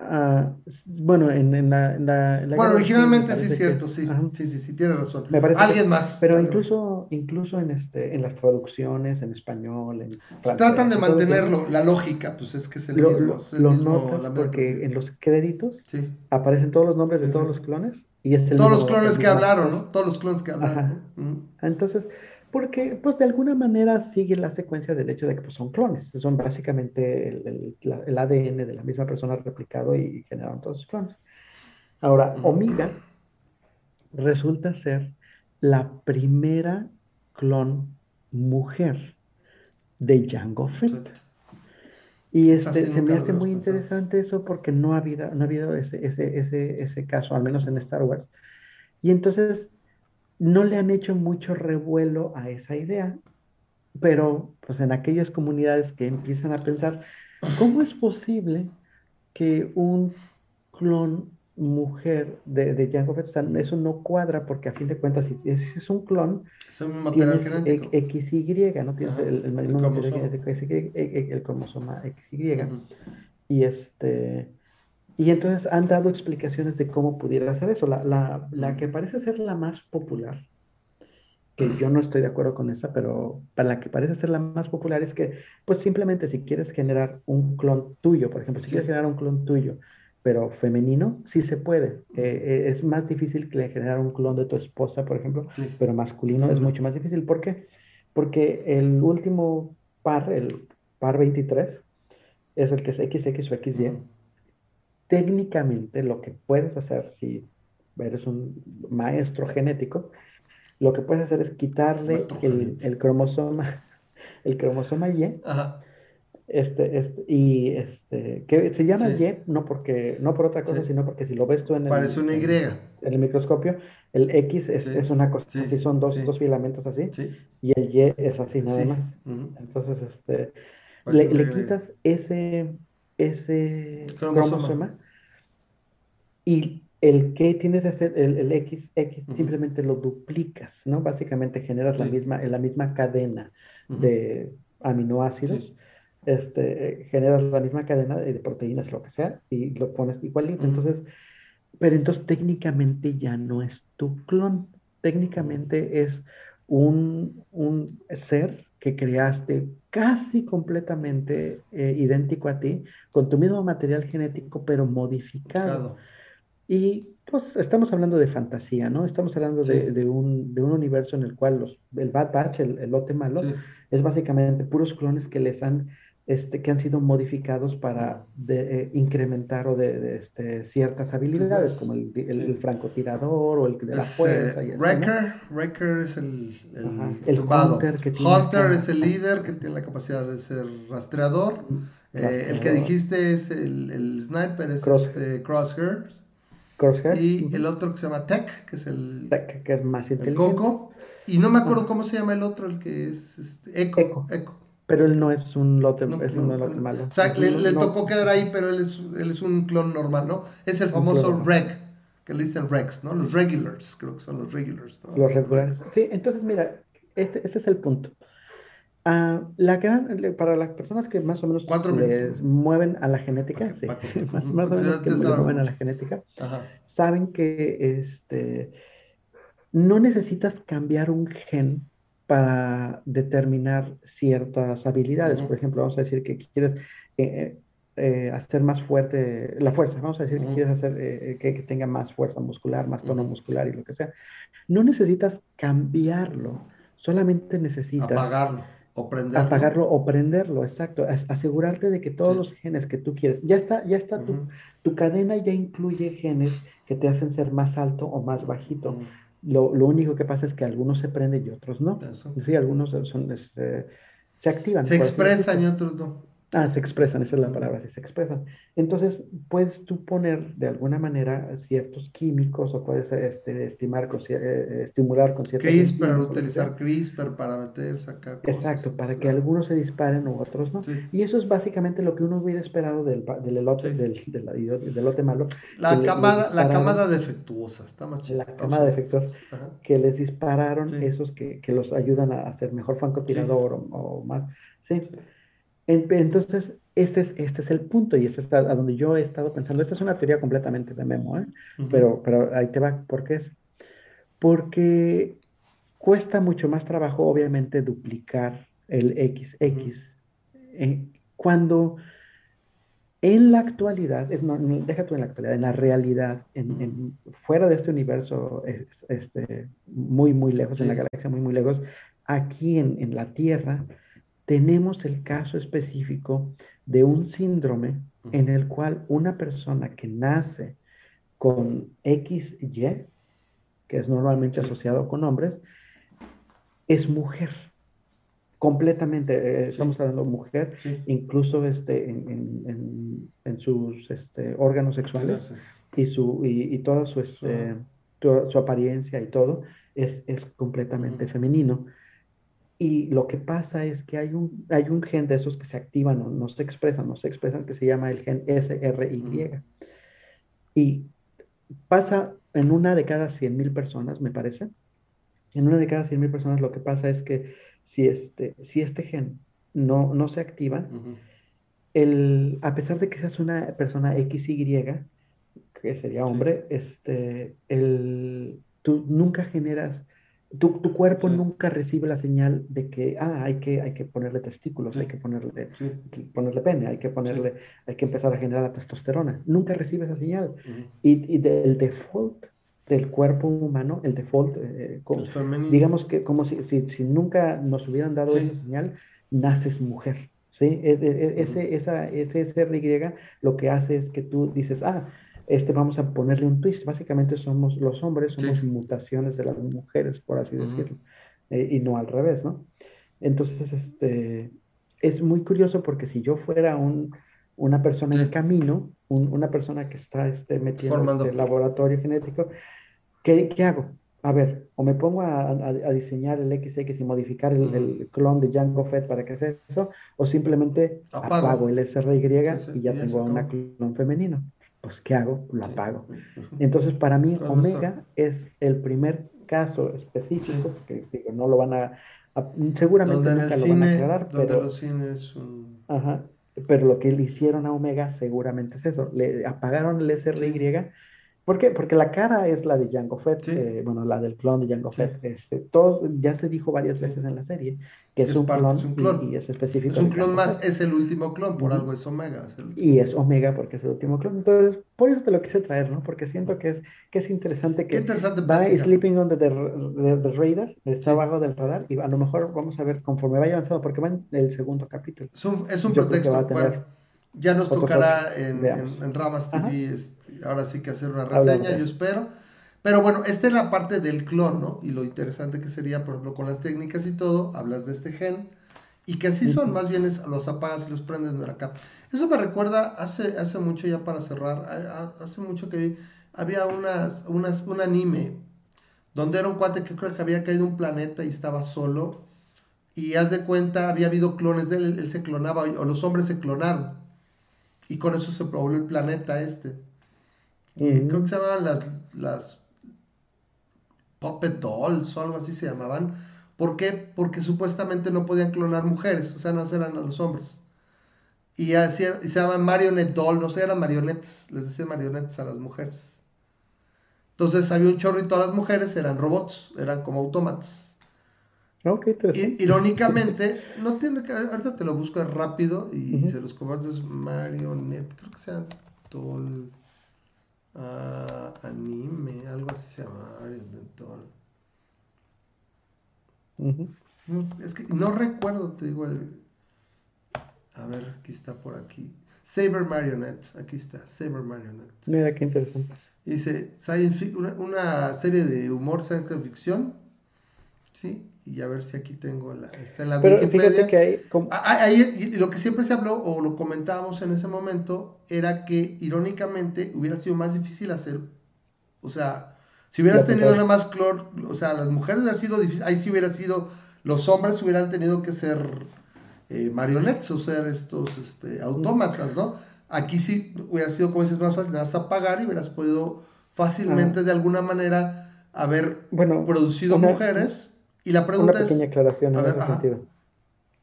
Ah, bueno, en, en, la, en, la, Bueno, originalmente sí es cierto, sí. Sí, sí, sí, tiene razón. Alguien más. Pero incluso, incluso en este, en las traducciones, en español, en Tratan de mantenerlo, la lógica, pues es que es el mismo. Lo, notas porque en los créditos aparecen todos los nombres de todos los clones. Y es el todos los clones que hablaron, ¿no? Todos los clones que hablaron. Entonces, porque pues de alguna manera sigue la secuencia del hecho de que pues, son clones, son básicamente el, el, ADN de la misma persona replicado y generaron todos los clones. Ahora, Omega resulta ser la primera clon mujer de Jango Fett. Y este, se me hace muy interesante eso porque no ha habido, no ha habido ese, ese, ese, ese caso, al menos en Star Wars. Y entonces no le han hecho mucho revuelo a esa idea, pero pues en aquellas comunidades que empiezan a pensar, ¿cómo es posible que un clon mujer de, de Jango Fett, eso no cuadra porque a fin de cuentas si es, un clon, es un material genético. XY, ¿no? Tienes el, el, el, cromosoma. el, cromosoma XY. Y este y entonces han dado explicaciones de cómo pudiera hacer eso. La, la, la, que parece ser la más popular, que yo no estoy de acuerdo con esa, pero para la que parece ser la más popular es que, pues simplemente si quieres generar un clon tuyo, por ejemplo, si quieres generar un clon tuyo, pero femenino, sí se puede. Eh, eh, es más difícil que generar un clon de tu esposa, por ejemplo, pero masculino es mucho más difícil. ¿Por qué? Porque el último par, el par 23, es el que es XX o XY técnicamente lo que puedes hacer si eres un maestro genético, lo que puedes hacer es quitarle el, cromosoma, el cromosoma Y, Este, este, y este, que se llama Y, no porque, no por otra cosa, sino porque si lo ves tú en el, Parece una Y. En, el microscopio, el X es, es una cosa, así son dos, dos filamentos así, y el Y es así nada más. Entonces, este, le, le quitas ese, ese cromosoma, y el que tienes que hacer, el, el X, X simplemente lo duplicas, ¿no? Básicamente generas la, misma, la misma cadena de aminoácidos, este, generas la misma cadena de, proteínas, lo que sea, y lo pones igualito. Entonces, pero entonces técnicamente ya no es tu clon, técnicamente es un, un ser que creaste casi completamente eh, idéntico a ti, con tu mismo material genético, pero modificado. Y pues estamos hablando de fantasía, ¿no? Estamos hablando de, un, de, un, universo en el cual los, el Bad Batch, el, lote malo, es básicamente puros clones que les han este, que han sido modificados para eh, incrementar o de, este, ciertas habilidades, como el, el, francotirador o el de la fuerza. y Wrecker, Wrecker es el, el, Hunter, que tiene Hunter es el líder que tiene la capacidad de ser rastreador. Eh, el que dijiste es el, sniper, es este Crosshair. Crosshair. Y el otro que se llama Tech, que es el. Tech, que es más inteligente. El Coco. Y no me acuerdo cómo se llama el otro, el que es este, Echo. Echo. Pero él no es un lote, es un lote malo. O sea, le, tocó quedar ahí, pero él es, él es un clon normal, ¿no? Es el famoso reg, que le dicen regs, ¿no? Los regulars, creo que son los regulars. Los regulares. Sí, entonces mira, este, este es el punto. Uh, la gran, para las personas que más o menos les mueven a la genética, sí, más, más, o menos que les mueven a la genética, saben que este, no necesitas cambiar un gen para determinar ciertas habilidades. Por ejemplo, vamos a decir que quieres eh, eh, eh, hacer más fuerte la fuerza, vamos a decir que quieres hacer que, tenga más fuerza muscular, más tono muscular y lo que sea. No necesitas cambiarlo, solamente necesitas apagarlo o prenderlo. Apagarlo o prenderlo, exacto. Asegurarte de que todos los genes que tú quieres, ya está, ya está tu, tu, cadena ya incluye genes que te hacen ser más alto o más bajito. Lo, lo, único que pasa es que algunos se prenden y otros no. Sí, algunos son, este, se activan. Se expresan y otros no. Ah, se expresan, esa es la palabra, se expresan. Entonces, puedes tú poner de alguna manera ciertos químicos o puedes este, estimar con, eh, estimular con ciertos... CRISPR, utilizar CRISPR para meter, sacar cosas. Exacto, para que algunos se disparen u otros no. Y eso es básicamente lo que uno hubiera esperado del, del elote, del, del, lote malo. La camada, la camada defectuosa, está más La camada defectuosa, que les dispararon esos que, que, los ayudan a hacer mejor francotirador o, o más. sí. Entonces, este es, este es el punto y este es a donde yo he estado pensando. Esta es una teoría completamente de memo, ¿eh? pero, pero ahí te va. ¿Por qué es? Porque cuesta mucho más trabajo, obviamente, duplicar el XX. cuando en la actualidad, es, no, deja tú en la actualidad, en la realidad, en, fuera de este universo, este, muy, muy lejos, en la galaxia muy, muy lejos, aquí en, en la Tierra, tenemos el caso específico de un síndrome en el cual una persona que nace con XY, que es normalmente asociado con hombres, es mujer. Completamente, eh, estamos hablando de mujer, incluso este, en, sus este, órganos sexuales y, su, y, toda su, este, su apariencia y todo es, es completamente femenino. Y lo que pasa es que hay un, hay un gen de esos que se activan o no se expresan, no se expresan, que se llama el gen SRY. Y pasa en una de cada 100.000 personas, me parece. En una de cada 100.000 personas lo que pasa es que si este, si este gen no, no se activa, el, a pesar de que seas una persona XY, que sería hombre, este, el, tú nunca generas tu, tu cuerpo nunca recibe la señal de que, ah, hay que, hay que ponerle testículos, hay que ponerle, ponerle pene, hay que ponerle, hay que empezar a generar la testosterona. Nunca recibe esa señal. Y, y del default del cuerpo humano, el default, eh, digamos que como si, si, si, nunca nos hubieran dado esa señal, naces mujer. ¿sí? E, e, e, ese, esa, ese SRY lo que hace es que tú dices, ah, este vamos a ponerle un twist. Básicamente somos los hombres, somos mutaciones de las mujeres, por así decirlo, eh, y no al revés, ¿no? Entonces, este, es muy curioso porque si yo fuera un, una persona en camino, una persona que está este, metida en el laboratorio genético, ¿qué, ¿qué, hago? a ver, o me pongo a, diseñar el XX y modificar el, clon de Django Fett para que sea eso, o simplemente apago, el SRY y ya tengo una clon femenino. Pues, ¿qué hago? Lo apago. Entonces, para mí, Omega es el primer caso específico, que digo, no lo van a, seguramente nunca lo van a aclarar, pero... Los cines Ajá, pero lo que le hicieron a Omega seguramente es eso, le apagaron el SRY ¿Por qué? Porque la cara es la de Jango Fett, eh, bueno, la del clon de Jango Fett. Este, ya se dijo varias veces en la serie que es, un, clon, Y, es específico. Es un clon más, es el último clon, por algo es Omega. y es Omega porque es el último clon. Entonces, por eso te lo quise traer, ¿no? Porque siento que es, que es interesante que interesante va Sleeping on the, the, Radar, está abajo del radar, y a lo mejor vamos a ver conforme vaya avanzando, porque va en el segundo capítulo. Es un, es un pretexto. Ya nos tocará en, en, Ramas TV, este, ahora sí que hacer una reseña, yo espero. Pero bueno, esta es la parte del clon, ¿no? Y lo interesante que sería, por ejemplo, con las técnicas y todo, hablas de este gen, y que así son, más bien es, los apagas y los prendes de acá. Eso me recuerda, hace, hace mucho ya para cerrar, hace mucho que vi, había unas, unas, un anime, donde era un cuate que creo que había caído un planeta y estaba solo, y haz de cuenta, había habido clones de él, él se clonaba, o los hombres se clonaron. Y con eso se pobló el planeta este. Y creo que se llamaban las, las Puppet Dolls o algo así se llamaban. ¿Por qué? Porque supuestamente no podían clonar mujeres, o sea, no eran a los hombres. Y, así, y se llaman Marionette Doll, no sé, eran marionetas, les decían marionetas a las mujeres. Entonces había un chorro y todas las mujeres eran robots, eran como autómatas. Irónicamente, no tiene que. Ahorita te lo busco rápido y se los compartes Marionette. Creo que sea Tol. Ah, anime, algo así se llama. Marionette Es que no recuerdo, te digo el. A ver, aquí está por aquí. Saber Marionette, aquí está, Saber Marionette. Mira qué interesante. Dice, science una, una serie de humor, ciencia ficción, ¿sí? Y a ver si aquí tengo la, está en la Pero Wikipedia. que hay, ah, ah, ahí, lo que siempre se habló o lo comentábamos en ese momento era que irónicamente hubiera sido más difícil hacer, o sea, si hubieras tenido nada más clor, o sea, las mujeres hubiera sido difícil, ahí sí hubiera sido, los hombres hubieran tenido que ser eh, marionetas o ser estos este, autómatas, ¿no? Aquí sí hubiera sido, como dices, más fácil, nada más apagar y hubieras podido fácilmente de alguna manera haber producido mujeres y la pregunta Una pequeña aclaración en ese sentido.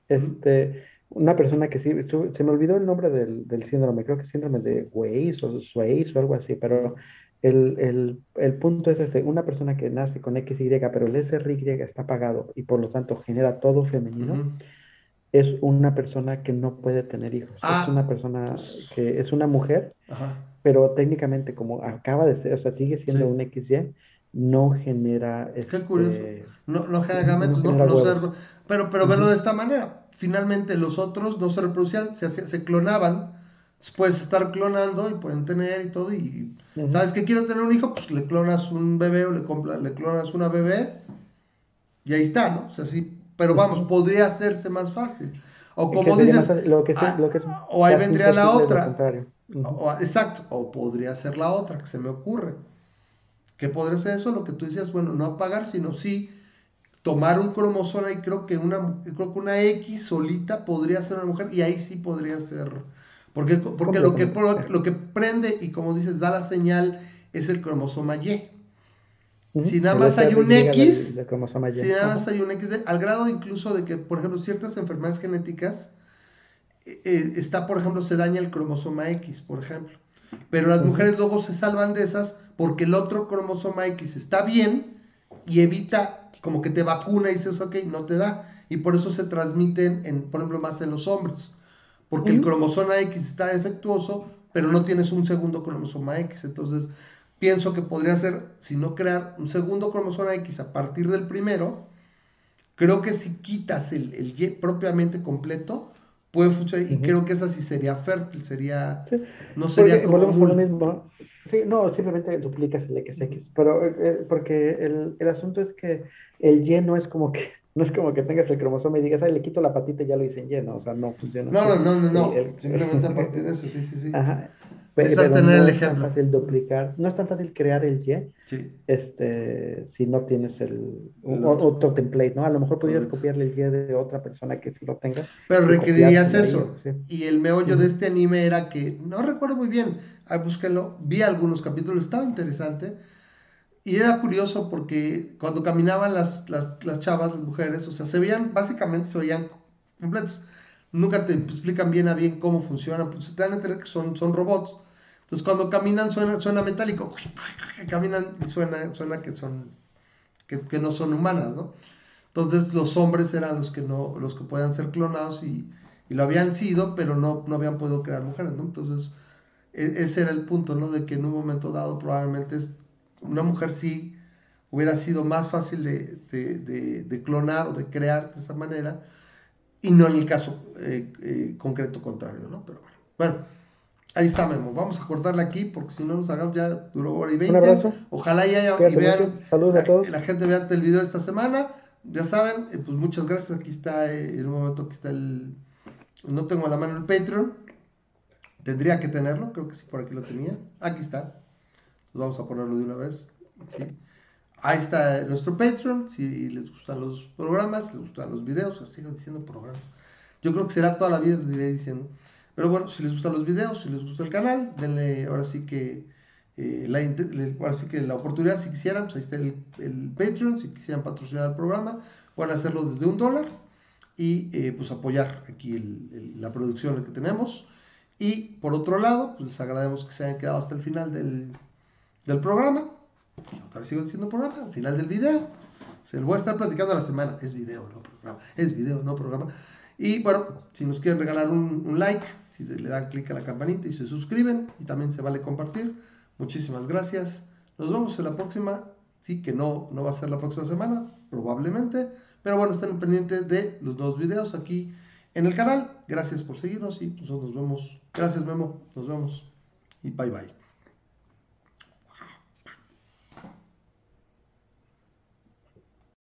Este, una persona que sí, se me olvidó el nombre del, del síndrome, creo que es síndrome de Weiss o Swayze o algo así, pero el, el, el, punto es este, una persona que nace con XY, pero el SRY está apagado y por lo tanto genera todo femenino, es una persona que no puede tener hijos. Es ah. una persona que es una mujer, pero técnicamente como acaba de ser, o sea, sigue siendo un XY, no genera... Qué curioso. Este, no, no genera gametos, no, no, pero, pero verlo de esta manera. Finalmente los otros no se reproducían, se, se clonaban. Puedes estar clonando y pueden tener y todo. Y, ¿sabes que quiero tener un hijo? Pues le clonas un bebé o le, le clonas una bebé. Y ahí está, ¿no? O sea, sí. Pero vamos, podría hacerse más fácil. O como dices, ah, o ahí vendría la otra. exacto, o podría ser la otra que se me ocurre ¿Qué podría ser eso? Lo que tú decías, bueno, no apagar, sino sí tomar un cromosoma y creo que una, creo que una X solita podría ser una mujer y ahí sí podría ser. Porque, porque lo, que, lo que prende y como dices, da la señal es el cromosoma Y. Si nada más hay un X, si nada más hay un X, al grado incluso de que, por ejemplo, ciertas enfermedades genéticas, eh, eh, está, por ejemplo, se daña el cromosoma X, por ejemplo. Pero las mujeres luego se salvan de esas porque el otro cromosoma X está bien y evita, como que te vacuna y dices, ok, no te da. Y por eso se transmiten, en, por ejemplo, más en los hombres. Porque el cromosoma X está defectuoso, pero no tienes un segundo cromosoma X. Entonces, pienso que podría ser, si no crear un segundo cromosoma X a partir del primero, creo que si quitas el, el Y propiamente completo, puede funcionar. Y creo que esa sí sería fértil, sería. No sería como. lo mismo. Sí, no, simplemente duplicas el XX. Pero, eh, eh, porque el, el, asunto es que el Y no es como que No es como que tengas el cromosoma y digas, ay, le quito la patita y ya lo hice en lleno. O sea, no funciona. No, no, no, no, no. Simplemente a partir de eso, sí, sí, sí. Ajá. Pero, tener no el es tan fácil duplicar, no es tan fácil crear el Y sí. este, si no tienes el, otro. template, ¿no? A lo mejor podrías copiarle el Y de otra persona que sí lo tenga. Pero requerirías eso. Y el meollo de este anime era que, no recuerdo muy bien, ahí búsquenlo, vi algunos capítulos, estaba interesante y era curioso porque cuando caminaban las, las, las, chavas, las mujeres, o sea, se veían, básicamente se veían completos. Nunca te explican bien a bien cómo funcionan, pues te dan a entender que son, son robots. Entonces cuando caminan suena, suena metálico, caminan y suena, suena que son, que, no son humanas, ¿no? Entonces los hombres eran los que no, los que podían ser clonados y, y lo habían sido, pero no, no habían podido crear mujeres, ¿no? Entonces ese era el punto, ¿no? De que en un momento dado probablemente una mujer sí hubiera sido más fácil de, clonar o de crear de esa manera, y no en el caso eh, eh, concreto contrario, ¿no? Pero bueno, bueno, ahí está Memo, vamos a cortarla aquí porque si no nos hagamos ya duró hora y veinte. Ojalá ya y vean, Saludos a todos. la gente vea el video esta semana, ya saben, eh, pues muchas gracias, aquí está, en un momento aquí está el, no tengo a la mano el Patreon, tendría que tenerlo, creo que sí por aquí lo tenía, aquí está, vamos a ponerlo de una vez. Ahí está nuestro Patreon, si les gustan los programas, les gustan los videos, sigan diciendo programas. Yo creo que será toda la vida, les diré diciendo. Pero bueno, si les gustan los videos, si les gusta el canal, denle ahora sí que, eh, la, ahora sí que la oportunidad, si quisieran, pues ahí está el, Patreon, si quisieran patrocinar el programa, pueden hacerlo desde un dólar y eh, pues apoyar aquí la producción que tenemos. Y por otro lado, pues les agradecemos que se hayan quedado hasta el final del, del programa. Otra vez sigo diciendo programa, al final del video. Se lo voy a estar platicando a la semana. Es video, no programa. Es video, no programa. Y bueno, si nos quieren regalar un, like, si le dan clic a la campanita y se suscriben, y también se vale compartir. Muchísimas gracias. Nos vemos en la próxima. Sí, que no, no va a ser la próxima semana, probablemente. Pero bueno, estén pendientes de los nuevos videos aquí en el canal. Gracias por seguirnos y nosotros nos vemos. Gracias, Memo. Nos vemos. Y bye bye.